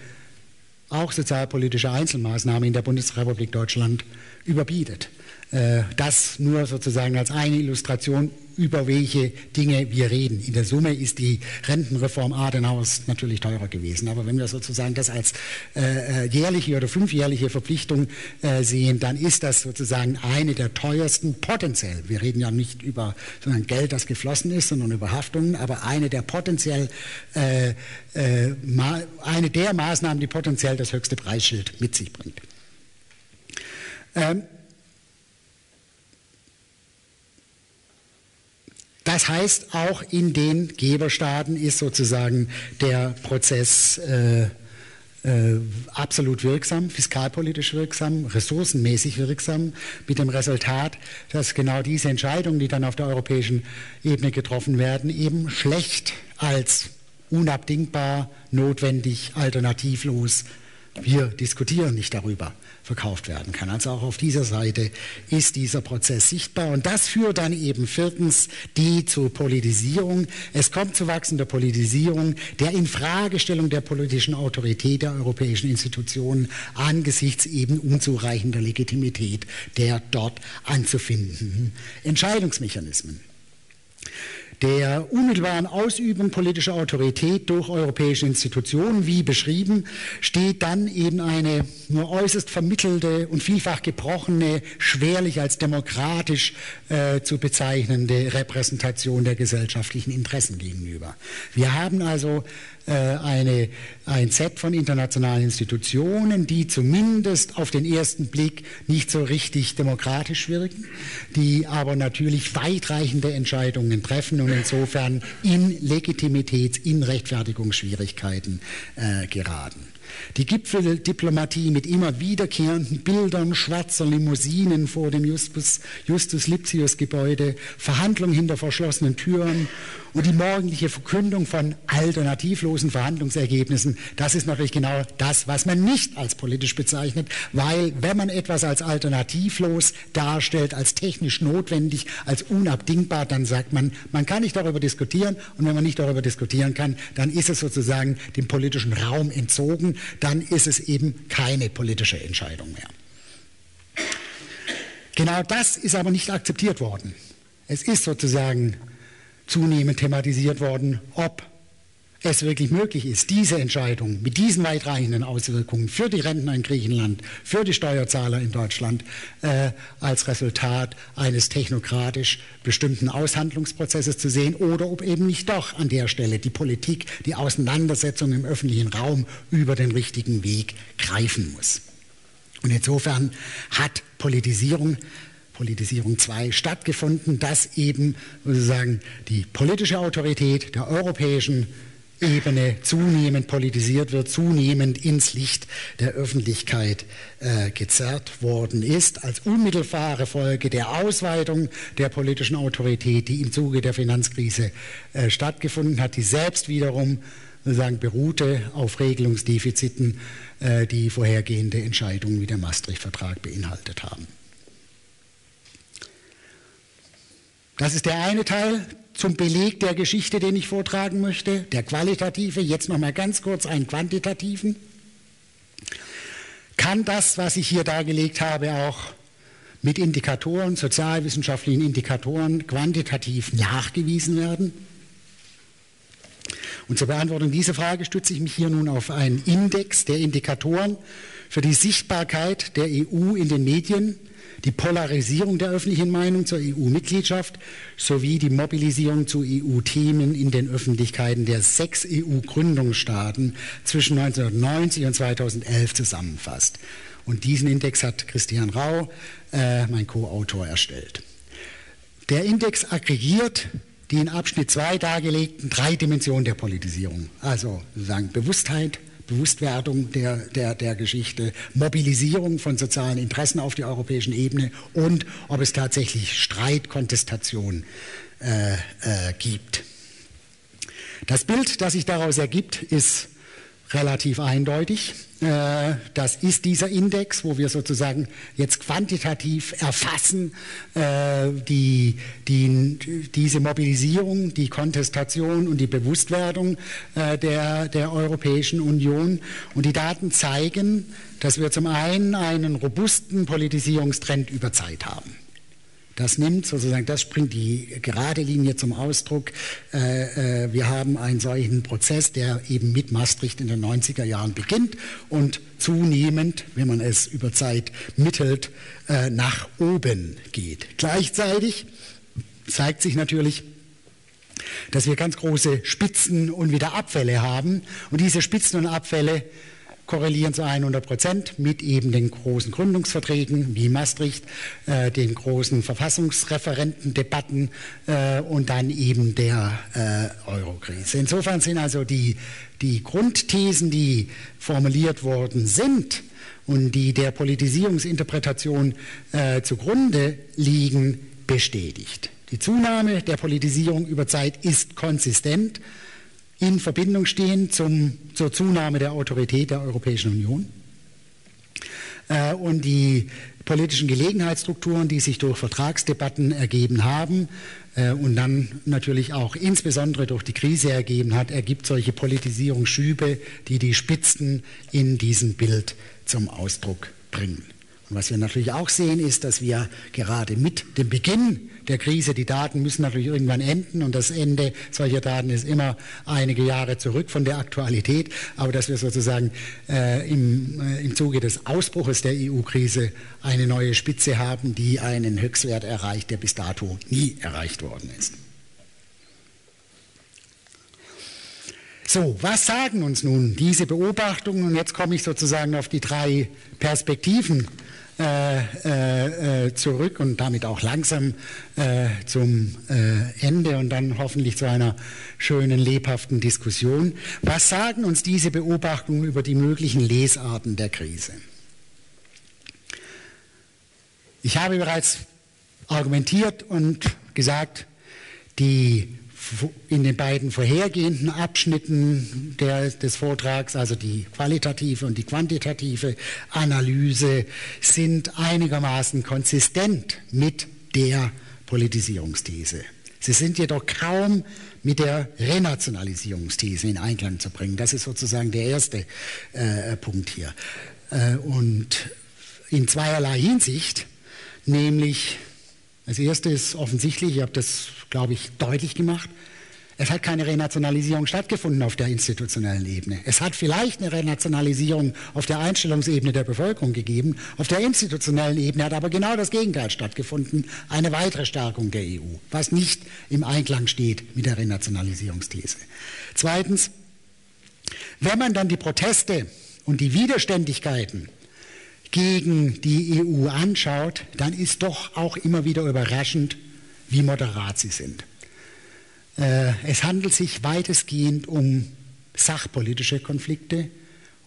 auch sozialpolitische Einzelmaßnahme in der Bundesrepublik Deutschland überbietet. Äh, das nur sozusagen als eine Illustration, über welche Dinge wir reden. In der Summe ist die Rentenreform Adenauers natürlich teurer gewesen. Aber wenn wir sozusagen das als äh, äh, jährliche oder fünfjährliche Verpflichtung äh, sehen, dann ist das sozusagen eine der teuersten potenziell. Wir reden ja nicht über sondern Geld, das geflossen ist, sondern über Haftungen, aber eine der potenziell äh, äh, eine der Maßnahmen, die potenziell das höchste Preisschild mit sich bringt. Ähm, Das heißt, auch in den Geberstaaten ist sozusagen der Prozess äh, äh, absolut wirksam, fiskalpolitisch wirksam, ressourcenmäßig wirksam, mit dem Resultat, dass genau diese Entscheidungen, die dann auf der europäischen Ebene getroffen werden, eben schlecht als unabdingbar, notwendig, alternativlos wir diskutieren nicht darüber, verkauft werden kann. Also auch auf dieser Seite ist dieser Prozess sichtbar. Und das führt dann eben viertens die zur Politisierung. Es kommt zu wachsender Politisierung der Infragestellung der politischen Autorität der europäischen Institutionen angesichts eben unzureichender Legitimität der dort anzufindenden Entscheidungsmechanismen der unmittelbaren Ausübung politischer Autorität durch europäische Institutionen, wie beschrieben, steht dann eben eine nur äußerst vermittelte und vielfach gebrochene, schwerlich als demokratisch äh, zu bezeichnende Repräsentation der gesellschaftlichen Interessen gegenüber. Wir haben also eine, ein Set von internationalen Institutionen, die zumindest auf den ersten Blick nicht so richtig demokratisch wirken, die aber natürlich weitreichende Entscheidungen treffen und insofern in Legitimitäts-, in Rechtfertigungsschwierigkeiten äh, geraten. Die Gipfeldiplomatie mit immer wiederkehrenden Bildern schwarzer Limousinen vor dem Justus, Justus Lipsius Gebäude, Verhandlungen hinter verschlossenen Türen und die morgendliche Verkündung von alternativlosen Verhandlungsergebnissen, das ist natürlich genau das, was man nicht als politisch bezeichnet, weil wenn man etwas als alternativlos darstellt, als technisch notwendig, als unabdingbar, dann sagt man, man kann nicht darüber diskutieren und wenn man nicht darüber diskutieren kann, dann ist es sozusagen dem politischen Raum entzogen, dann ist es eben keine politische Entscheidung mehr. Genau das ist aber nicht akzeptiert worden. Es ist sozusagen zunehmend thematisiert worden, ob es wirklich möglich ist, diese Entscheidung mit diesen weitreichenden Auswirkungen für die Rentner in Griechenland, für die Steuerzahler in Deutschland äh, als Resultat eines technokratisch bestimmten Aushandlungsprozesses zu sehen oder ob eben nicht doch an der Stelle die Politik die Auseinandersetzung im öffentlichen Raum über den richtigen Weg greifen muss. Und insofern hat Politisierung Politisierung 2 stattgefunden, dass eben sozusagen die politische Autorität der europäischen Ebene zunehmend politisiert wird, zunehmend ins Licht der Öffentlichkeit äh, gezerrt worden ist, als unmittelbare Folge der Ausweitung der politischen Autorität, die im Zuge der Finanzkrise äh, stattgefunden hat, die selbst wiederum sozusagen beruhte auf Regelungsdefiziten, äh, die vorhergehende Entscheidungen wie der Maastricht-Vertrag beinhaltet haben. Das ist der eine Teil zum Beleg der Geschichte, den ich vortragen möchte, der qualitative. Jetzt noch mal ganz kurz einen quantitativen. Kann das, was ich hier dargelegt habe, auch mit Indikatoren, sozialwissenschaftlichen Indikatoren, quantitativ nachgewiesen werden? Und zur Beantwortung dieser Frage stütze ich mich hier nun auf einen Index der Indikatoren für die Sichtbarkeit der EU in den Medien die Polarisierung der öffentlichen Meinung zur EU-Mitgliedschaft sowie die Mobilisierung zu EU-Themen in den Öffentlichkeiten der sechs EU-Gründungsstaaten zwischen 1990 und 2011 zusammenfasst. Und diesen Index hat Christian Rau, äh, mein Co-Autor, erstellt. Der Index aggregiert die in Abschnitt 2 dargelegten drei Dimensionen der Politisierung, also sozusagen Bewusstheit, Bewusstwerdung der, der, der Geschichte, Mobilisierung von sozialen Interessen auf der europäischen Ebene und ob es tatsächlich Streit, Kontestation äh, äh, gibt. Das Bild, das sich daraus ergibt, ist relativ eindeutig. Äh, das ist dieser Index, wo wir sozusagen jetzt quantitativ erfassen äh, die, die, diese Mobilisierung, die Kontestation und die Bewusstwerdung äh, der, der Europäischen Union. Und die Daten zeigen, dass wir zum einen einen robusten Politisierungstrend über Zeit haben. Das nimmt sozusagen, das bringt die gerade Linie zum Ausdruck. Äh, äh, wir haben einen solchen Prozess, der eben mit Maastricht in den 90er Jahren beginnt und zunehmend, wenn man es über Zeit mittelt, äh, nach oben geht. Gleichzeitig zeigt sich natürlich, dass wir ganz große Spitzen und wieder Abfälle haben. Und diese Spitzen und Abfälle korrelieren zu 100 Prozent mit eben den großen Gründungsverträgen wie Maastricht, äh, den großen Verfassungsreferentendebatten äh, und dann eben der äh, Eurokrise. Insofern sind also die, die Grundthesen, die formuliert worden sind und die der Politisierungsinterpretation äh, zugrunde liegen, bestätigt. Die Zunahme der Politisierung über Zeit ist konsistent in Verbindung stehen zum, zur Zunahme der Autorität der Europäischen Union. Äh, und die politischen Gelegenheitsstrukturen, die sich durch Vertragsdebatten ergeben haben äh, und dann natürlich auch insbesondere durch die Krise ergeben hat, ergibt solche Politisierungsschübe, die die Spitzen in diesem Bild zum Ausdruck bringen. Und was wir natürlich auch sehen, ist, dass wir gerade mit dem Beginn der Krise, die Daten müssen natürlich irgendwann enden und das Ende solcher Daten ist immer einige Jahre zurück von der Aktualität, aber dass wir sozusagen äh, im, äh, im Zuge des Ausbruches der EU-Krise eine neue Spitze haben, die einen Höchstwert erreicht, der bis dato nie erreicht worden ist. So, was sagen uns nun diese Beobachtungen? Und jetzt komme ich sozusagen auf die drei Perspektiven äh, äh, äh, zurück und damit auch langsam äh, zum äh, Ende und dann hoffentlich zu einer schönen, lebhaften Diskussion. Was sagen uns diese Beobachtungen über die möglichen Lesarten der Krise? Ich habe bereits argumentiert und gesagt, die in den beiden vorhergehenden Abschnitten der, des Vortrags, also die qualitative und die quantitative Analyse, sind einigermaßen konsistent mit der Politisierungsthese. Sie sind jedoch kaum mit der Renationalisierungsthese in Einklang zu bringen. Das ist sozusagen der erste äh, Punkt hier. Äh, und in zweierlei Hinsicht, nämlich als erstes offensichtlich, ich habe das glaube ich, deutlich gemacht. Es hat keine Renationalisierung stattgefunden auf der institutionellen Ebene. Es hat vielleicht eine Renationalisierung auf der Einstellungsebene der Bevölkerung gegeben. Auf der institutionellen Ebene hat aber genau das Gegenteil stattgefunden, eine weitere Stärkung der EU, was nicht im Einklang steht mit der Renationalisierungsthese. Zweitens, wenn man dann die Proteste und die Widerständigkeiten gegen die EU anschaut, dann ist doch auch immer wieder überraschend, wie moderat sie sind. Äh, es handelt sich weitestgehend um sachpolitische Konflikte,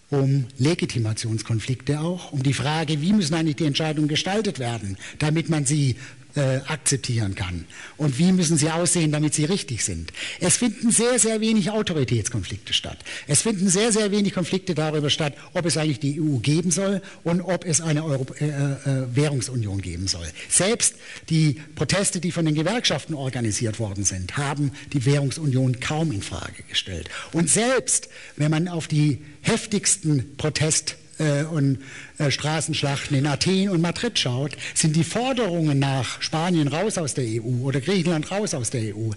um Legitimationskonflikte auch, um die Frage, wie müssen eigentlich die Entscheidungen gestaltet werden, damit man sie äh, akzeptieren kann. Und wie müssen sie aussehen, damit sie richtig sind. Es finden sehr, sehr wenig Autoritätskonflikte statt. Es finden sehr, sehr wenig Konflikte darüber statt, ob es eigentlich die EU geben soll und ob es eine Euro äh, äh, Währungsunion geben soll. Selbst die Proteste, die von den Gewerkschaften organisiert worden sind, haben die Währungsunion kaum in Frage gestellt. Und selbst wenn man auf die heftigsten Protest äh, und äh, Straßenschlachten in Athen und Madrid schaut, sind die Forderungen nach Spanien raus aus der EU oder Griechenland raus aus der EU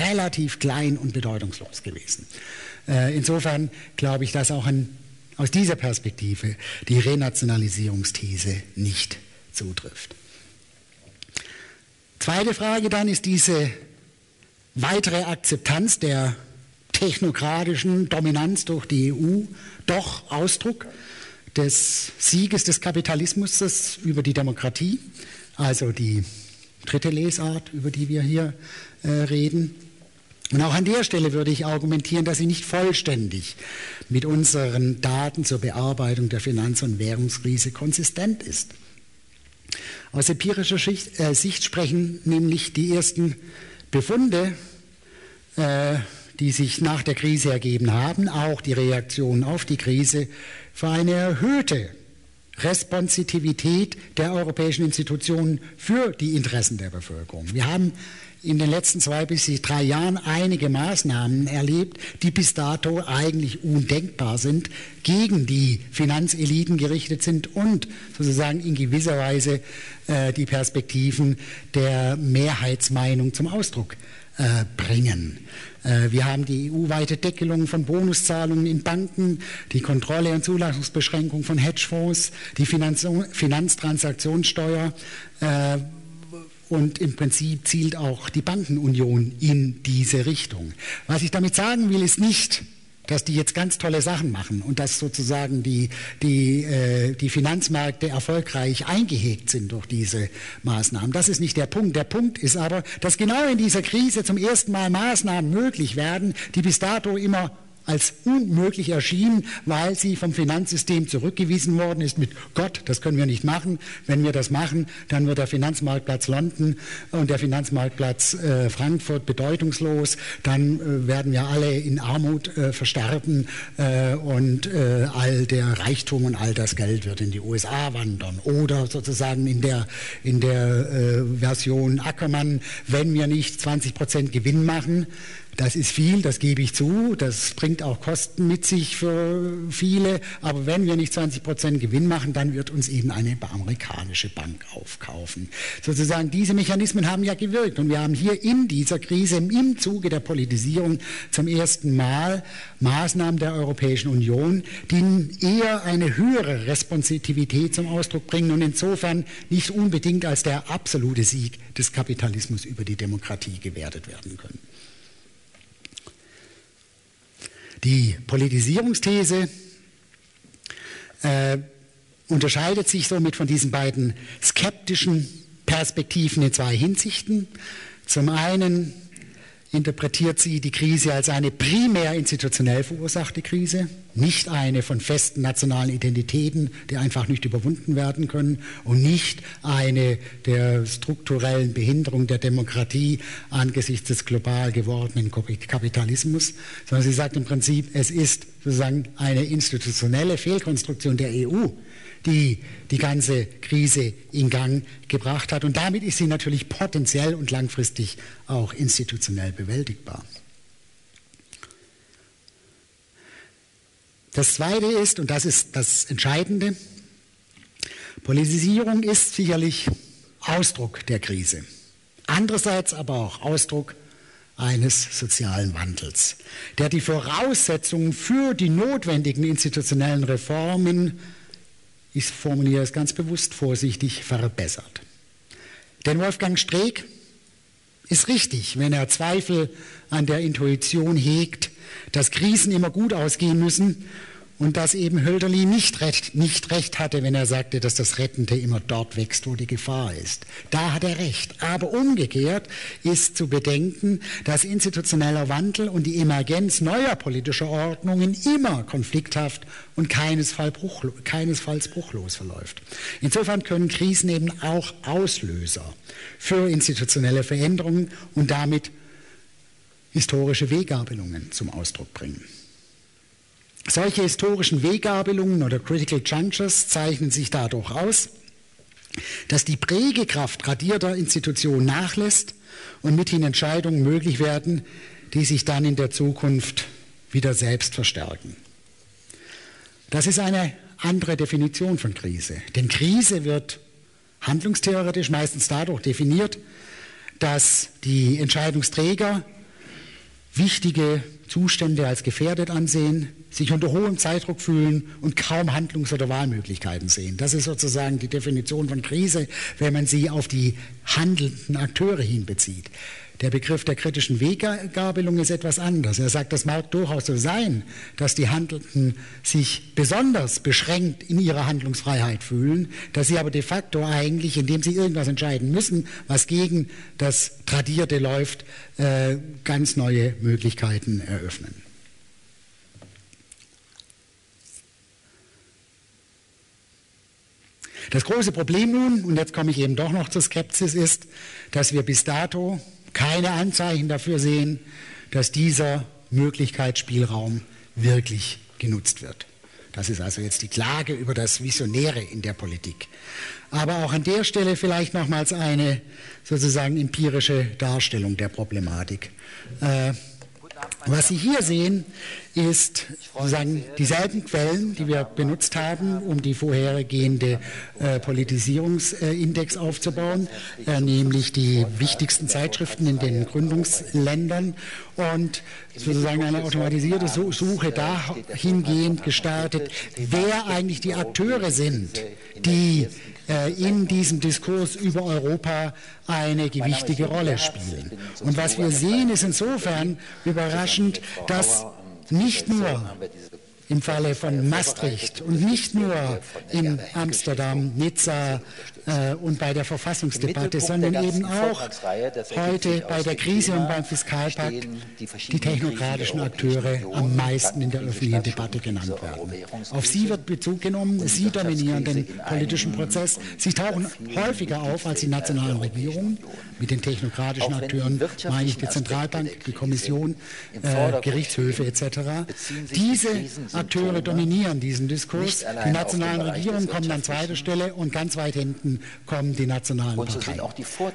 relativ klein und bedeutungslos gewesen. Äh, insofern glaube ich, dass auch ein, aus dieser Perspektive die Renationalisierungsthese nicht zutrifft. Zweite Frage dann ist diese weitere Akzeptanz der technokratischen Dominanz durch die EU doch Ausdruck des Sieges des Kapitalismus über die Demokratie, also die dritte Lesart, über die wir hier äh, reden. Und auch an der Stelle würde ich argumentieren, dass sie nicht vollständig mit unseren Daten zur Bearbeitung der Finanz- und Währungskrise konsistent ist. Aus empirischer Sicht, äh, Sicht sprechen nämlich die ersten Befunde, äh, die sich nach der Krise ergeben haben, auch die Reaktion auf die Krise, für eine erhöhte Responsivität der europäischen Institutionen für die Interessen der Bevölkerung. Wir haben in den letzten zwei bis drei Jahren einige Maßnahmen erlebt, die bis dato eigentlich undenkbar sind, gegen die Finanzeliten gerichtet sind und sozusagen in gewisser Weise äh, die Perspektiven der Mehrheitsmeinung zum Ausdruck äh, bringen. Äh, wir haben die EU-weite Deckelung von Bonuszahlungen in Banken, die Kontrolle und Zulassungsbeschränkung von Hedgefonds, die Finanz Finanztransaktionssteuer äh, und im Prinzip zielt auch die Bankenunion in diese Richtung. Was ich damit sagen will, ist nicht, dass die jetzt ganz tolle Sachen machen und dass sozusagen die, die, äh, die Finanzmärkte erfolgreich eingehegt sind durch diese Maßnahmen. Das ist nicht der Punkt. Der Punkt ist aber, dass genau in dieser Krise zum ersten Mal Maßnahmen möglich werden, die bis dato immer als unmöglich erschienen, weil sie vom Finanzsystem zurückgewiesen worden ist mit Gott, das können wir nicht machen. Wenn wir das machen, dann wird der Finanzmarktplatz London und der Finanzmarktplatz äh, Frankfurt bedeutungslos, dann äh, werden wir alle in Armut äh, versterben äh, und äh, all der Reichtum und all das Geld wird in die USA wandern. Oder sozusagen in der, in der äh, Version Ackermann, wenn wir nicht 20 Prozent Gewinn machen, das ist viel, das gebe ich zu. Das bringt auch Kosten mit sich für viele. Aber wenn wir nicht 20 Prozent Gewinn machen, dann wird uns eben eine amerikanische Bank aufkaufen. Sozusagen diese Mechanismen haben ja gewirkt. Und wir haben hier in dieser Krise im Zuge der Politisierung zum ersten Mal Maßnahmen der Europäischen Union, die eher eine höhere Responsivität zum Ausdruck bringen und insofern nicht unbedingt als der absolute Sieg des Kapitalismus über die Demokratie gewertet werden können. Die Politisierungsthese äh, unterscheidet sich somit von diesen beiden skeptischen Perspektiven in zwei Hinsichten. Zum einen interpretiert sie die Krise als eine primär institutionell verursachte Krise, nicht eine von festen nationalen Identitäten, die einfach nicht überwunden werden können und nicht eine der strukturellen Behinderung der Demokratie angesichts des global gewordenen Kapitalismus, sondern sie sagt im Prinzip, es ist sozusagen eine institutionelle Fehlkonstruktion der EU, die die ganze Krise in Gang gebracht hat. Und damit ist sie natürlich potenziell und langfristig auch institutionell bewältigbar. Das Zweite ist, und das ist das Entscheidende, Politisierung ist sicherlich Ausdruck der Krise. Andererseits aber auch Ausdruck eines sozialen Wandels, der die Voraussetzungen für die notwendigen institutionellen Reformen ich formuliere es ganz bewusst vorsichtig, verbessert. Denn Wolfgang Streeck ist richtig, wenn er Zweifel an der Intuition hegt, dass Krisen immer gut ausgehen müssen und dass eben Hölderlin nicht recht, nicht recht hatte, wenn er sagte, dass das Rettende immer dort wächst, wo die Gefahr ist. Da hat er recht. Aber umgekehrt ist zu bedenken, dass institutioneller Wandel und die Emergenz neuer politischer Ordnungen immer konflikthaft und keinesfalls, bruchlos, keinesfalls bruchlos verläuft. Insofern können Krisen eben auch Auslöser für institutionelle Veränderungen und damit historische Weggabelungen zum Ausdruck bringen. Solche historischen Weggabelungen oder Critical Junctures zeichnen sich dadurch aus, dass die Prägekraft gradierter Institutionen nachlässt und mithin Entscheidungen möglich werden, die sich dann in der Zukunft wieder selbst verstärken. Das ist eine andere Definition von Krise. Denn Krise wird handlungstheoretisch meistens dadurch definiert, dass die Entscheidungsträger wichtige Zustände als gefährdet ansehen, sich unter hohem Zeitdruck fühlen und kaum Handlungs- oder Wahlmöglichkeiten sehen. Das ist sozusagen die Definition von Krise, wenn man sie auf die handelnden Akteure hinbezieht. Der Begriff der kritischen Weggabelung ist etwas anders. Er sagt, das mag durchaus so sein, dass die Handelnden sich besonders beschränkt in ihrer Handlungsfreiheit fühlen, dass sie aber de facto eigentlich, indem sie irgendwas entscheiden müssen, was gegen das Tradierte läuft, äh, ganz neue Möglichkeiten eröffnen. Das große Problem nun, und jetzt komme ich eben doch noch zur Skepsis, ist, dass wir bis dato keine Anzeichen dafür sehen, dass dieser Möglichkeitsspielraum wirklich genutzt wird. Das ist also jetzt die Klage über das Visionäre in der Politik. Aber auch an der Stelle vielleicht nochmals eine sozusagen empirische Darstellung der Problematik. Äh, was Sie hier sehen, ist sozusagen dieselben Quellen, die wir benutzt haben, um die vorhergehende äh, Politisierungsindex aufzubauen, äh, nämlich die wichtigsten Zeitschriften in den Gründungsländern und sozusagen eine automatisierte Suche dahingehend gestartet, wer eigentlich die Akteure sind, die in diesem Diskurs über Europa eine gewichtige Rolle spielen. Und was wir sehen, ist insofern überraschend, dass nicht nur im Falle von Maastricht und nicht nur in Amsterdam, Nizza äh, und bei der Verfassungsdebatte, sondern eben auch heute bei der Krise und beim Fiskalpakt die technokratischen Akteure am meisten in der öffentlichen Debatte genannt werden. Auf sie wird Bezug genommen, sie dominieren den politischen Prozess, sie tauchen häufiger auf als die nationalen Regierungen. Mit den technokratischen Akteuren meine ich die Zentralbank, die Kommission, äh, Gerichtshöfe etc. Diese Akteure dominieren diesen Diskurs. Die nationalen Regierungen kommen an zweiter Stelle und ganz weit hinten kommen die nationalen Parteien.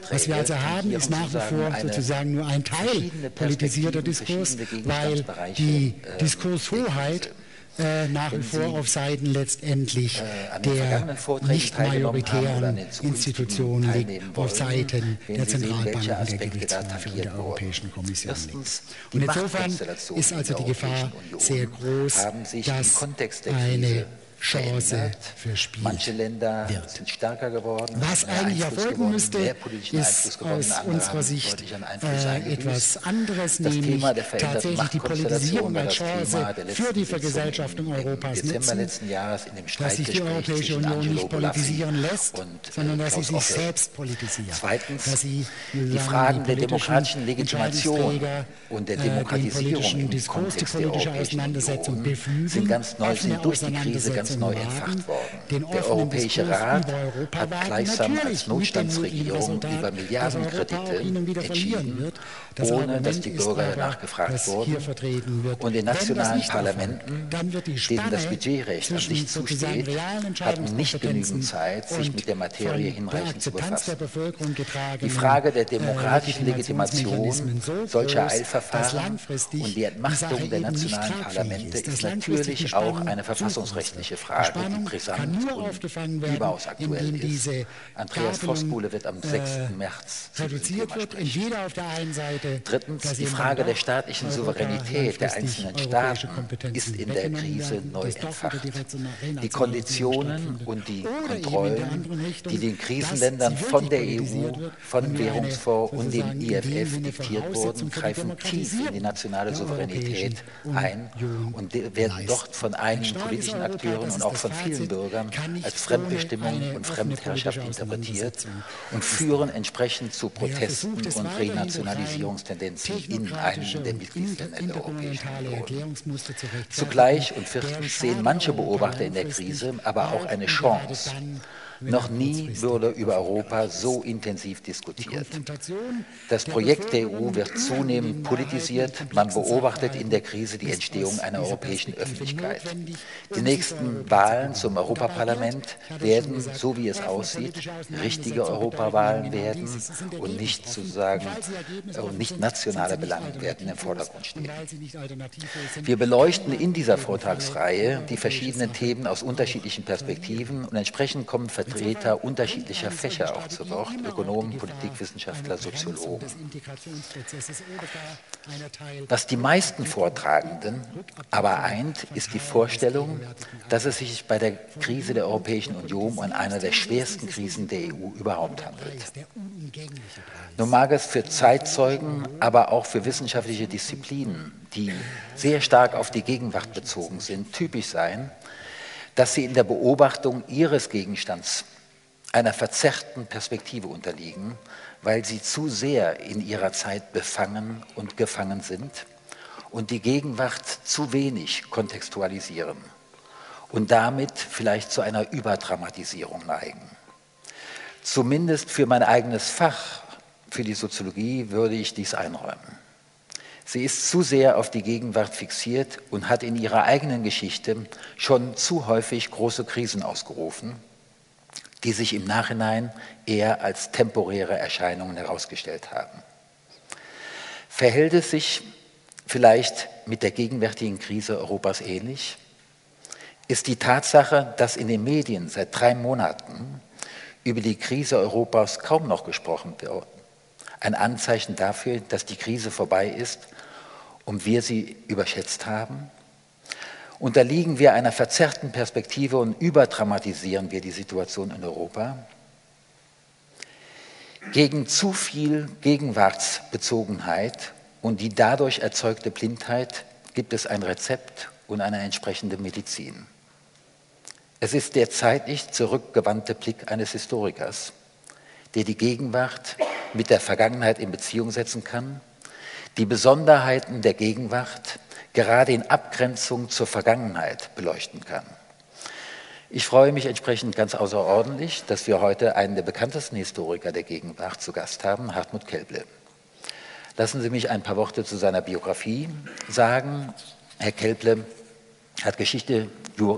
Was wir also haben, ist nach wie vor sozusagen nur ein Teil politisierter Diskurs, weil die äh, Diskurshoheit äh, nach wie vor auf Seiten letztendlich äh, der nicht majoritären Institutionen liegt, auf Seiten der Zentralbanken, der Gerichtshofe und der Europäischen Kommission liegt. Und insofern ist also die Gefahr sehr groß, dass eine Chance verspielt Manche Länder wird. sind stärker geworden. Was eigentlich erfolgen müsste, ist aus unserer Sicht äh, etwas anderes, das nämlich tatsächlich die Politisierung als Chance für die Vergesellschaftung Europas nutzen, dass sich die Europäische Union nicht politisieren lässt, sondern dass sie sich selbst politisiert. Zweitens, dass sie, die Fragen der demokratischen Legitimation und der Demokratisierung äh, den im Kontext die politische Auseinandersetzung beflügeln, sind ganz neu, sind durch die Krise ganz neu entfacht worden. Der Europäische Rat hat gleichsam als Notstandsregierung über Milliardenkredite entschieden, ohne dass die Bürger nachgefragt wurden. Und in nationalen Parlamenten, denen das Budgetrecht an sich zusteht, hatten nicht genügend Zeit, sich mit der Materie hinreichend zu befassen. Die Frage der demokratischen Legitimation solcher Eilverfahren und die Entmachtung der nationalen Parlamente ist natürlich auch eine verfassungsrechtliche Frage, die brisant und überaus aktuell ist. Andreas Voskuhle wird am 6. Äh, März reduziert wird, entweder auf der einen Seite, Drittens, die Frage der staatlichen Souveränität der einzelnen Staaten ist in der Krise neu entfacht. Die Konditionen und die Kontrollen, die den Krisenländern von der EU, von dem Währungsfonds und dem IFF diktiert wurden, greifen tief in die nationale Souveränität ein und werden dort von einigen politischen Akteuren und auch von vielen Bürgern als Fremdbestimmung und Fremdherrschaft interpretiert und führen entsprechend zu Protesten und Renationalisierungstendenzen in einem der Mitgliedsländer der Europäischen Union. Zugleich und viertens sehen manche Beobachter in der Krise aber auch eine Chance, noch nie wurde über Europa so intensiv diskutiert. Das Projekt der EU wird zunehmend politisiert. Man beobachtet in der Krise die Entstehung einer europäischen Öffentlichkeit. Die nächsten Wahlen zum Europaparlament werden, so wie es aussieht, richtige Europawahlen werden und nicht sozusagen und nicht nationale Belange werden im Vordergrund stehen. Wir beleuchten in dieser Vortragsreihe die verschiedenen Themen aus unterschiedlichen Perspektiven und entsprechend kommen Vertreter unterschiedlicher Fächer auch zu Wort, Ökonomen, Politikwissenschaftler, Soziologen. Was die meisten Vortragenden aber eint, ist die Vorstellung, dass es sich bei der Krise der Europäischen Union um eine der schwersten Krisen der EU überhaupt handelt. Nun mag es für Zeitzeugen, aber auch für wissenschaftliche Disziplinen, die sehr stark auf die Gegenwart bezogen sind, typisch sein, dass sie in der Beobachtung ihres Gegenstands einer verzerrten Perspektive unterliegen, weil sie zu sehr in ihrer Zeit befangen und gefangen sind und die Gegenwart zu wenig kontextualisieren und damit vielleicht zu einer Überdramatisierung neigen. Zumindest für mein eigenes Fach, für die Soziologie, würde ich dies einräumen. Sie ist zu sehr auf die Gegenwart fixiert und hat in ihrer eigenen Geschichte schon zu häufig große Krisen ausgerufen, die sich im Nachhinein eher als temporäre Erscheinungen herausgestellt haben. Verhält es sich vielleicht mit der gegenwärtigen Krise Europas ähnlich? Ist die Tatsache, dass in den Medien seit drei Monaten über die Krise Europas kaum noch gesprochen wird, ein Anzeichen dafür, dass die Krise vorbei ist und wir sie überschätzt haben? Unterliegen wir einer verzerrten Perspektive und überdramatisieren wir die Situation in Europa? Gegen zu viel Gegenwartsbezogenheit und die dadurch erzeugte Blindheit gibt es ein Rezept und eine entsprechende Medizin. Es ist der zeitlich zurückgewandte Blick eines Historikers, der die Gegenwart mit der Vergangenheit in Beziehung setzen kann, die Besonderheiten der Gegenwart gerade in Abgrenzung zur Vergangenheit beleuchten kann. Ich freue mich entsprechend ganz außerordentlich, dass wir heute einen der bekanntesten Historiker der Gegenwart zu Gast haben, Hartmut Kelble. Lassen Sie mich ein paar Worte zu seiner Biografie sagen. Herr Kelble hat Geschichte,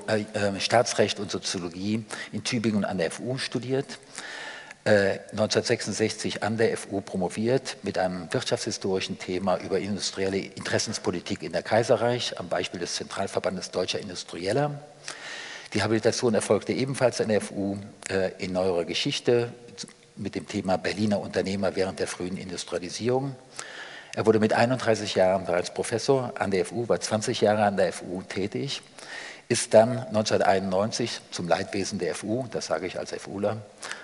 äh, äh, Staatsrecht und Soziologie in Tübingen an der FU studiert, 1966 äh, an der FU promoviert mit einem wirtschaftshistorischen Thema über industrielle Interessenspolitik in der Kaiserreich am Beispiel des Zentralverbandes Deutscher Industrieller. Die Habilitation erfolgte ebenfalls an der FU in neuerer Geschichte mit dem Thema Berliner Unternehmer während der frühen Industrialisierung. Er wurde mit 31 Jahren bereits Professor an der FU, war 20 Jahre an der FU tätig ist dann 1991 zum Leidwesen der FU, das sage ich als FUler,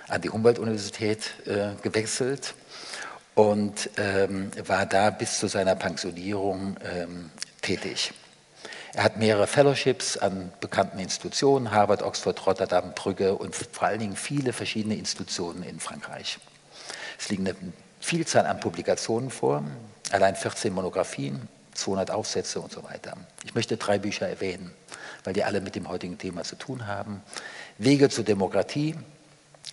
an die Humboldt-Universität äh, gewechselt und ähm, war da bis zu seiner Pensionierung ähm, tätig. Er hat mehrere Fellowships an bekannten Institutionen, Harvard, Oxford, Rotterdam, Brügge und vor allen Dingen viele verschiedene Institutionen in Frankreich. Es liegen eine Vielzahl an Publikationen vor, allein 14 Monographien, 200 Aufsätze und so weiter. Ich möchte drei Bücher erwähnen weil die alle mit dem heutigen Thema zu tun haben. Wege zur Demokratie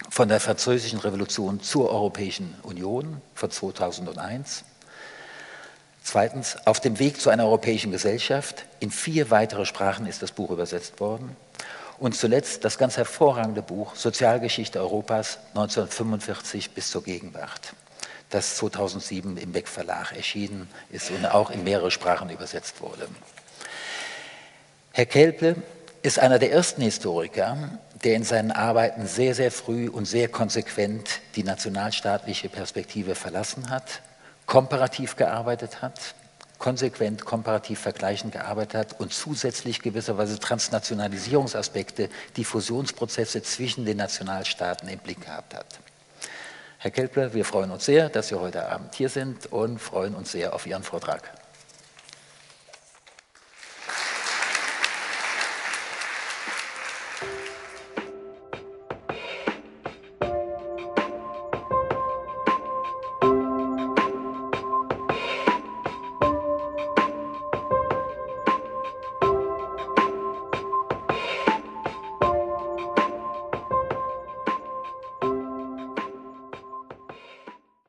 von der Französischen Revolution zur Europäischen Union von 2001. Zweitens, auf dem Weg zu einer europäischen Gesellschaft. In vier weitere Sprachen ist das Buch übersetzt worden. Und zuletzt das ganz hervorragende Buch Sozialgeschichte Europas 1945 bis zur Gegenwart, das 2007 im Beck Verlag erschienen ist und auch in mehrere Sprachen übersetzt wurde. Herr Kelple ist einer der ersten Historiker, der in seinen Arbeiten sehr, sehr früh und sehr konsequent die nationalstaatliche Perspektive verlassen hat, komparativ gearbeitet hat, konsequent komparativ vergleichend gearbeitet hat und zusätzlich gewisserweise Transnationalisierungsaspekte, die Fusionsprozesse zwischen den Nationalstaaten im Blick gehabt hat. Herr Kelple, wir freuen uns sehr, dass Sie heute Abend hier sind und freuen uns sehr auf Ihren Vortrag.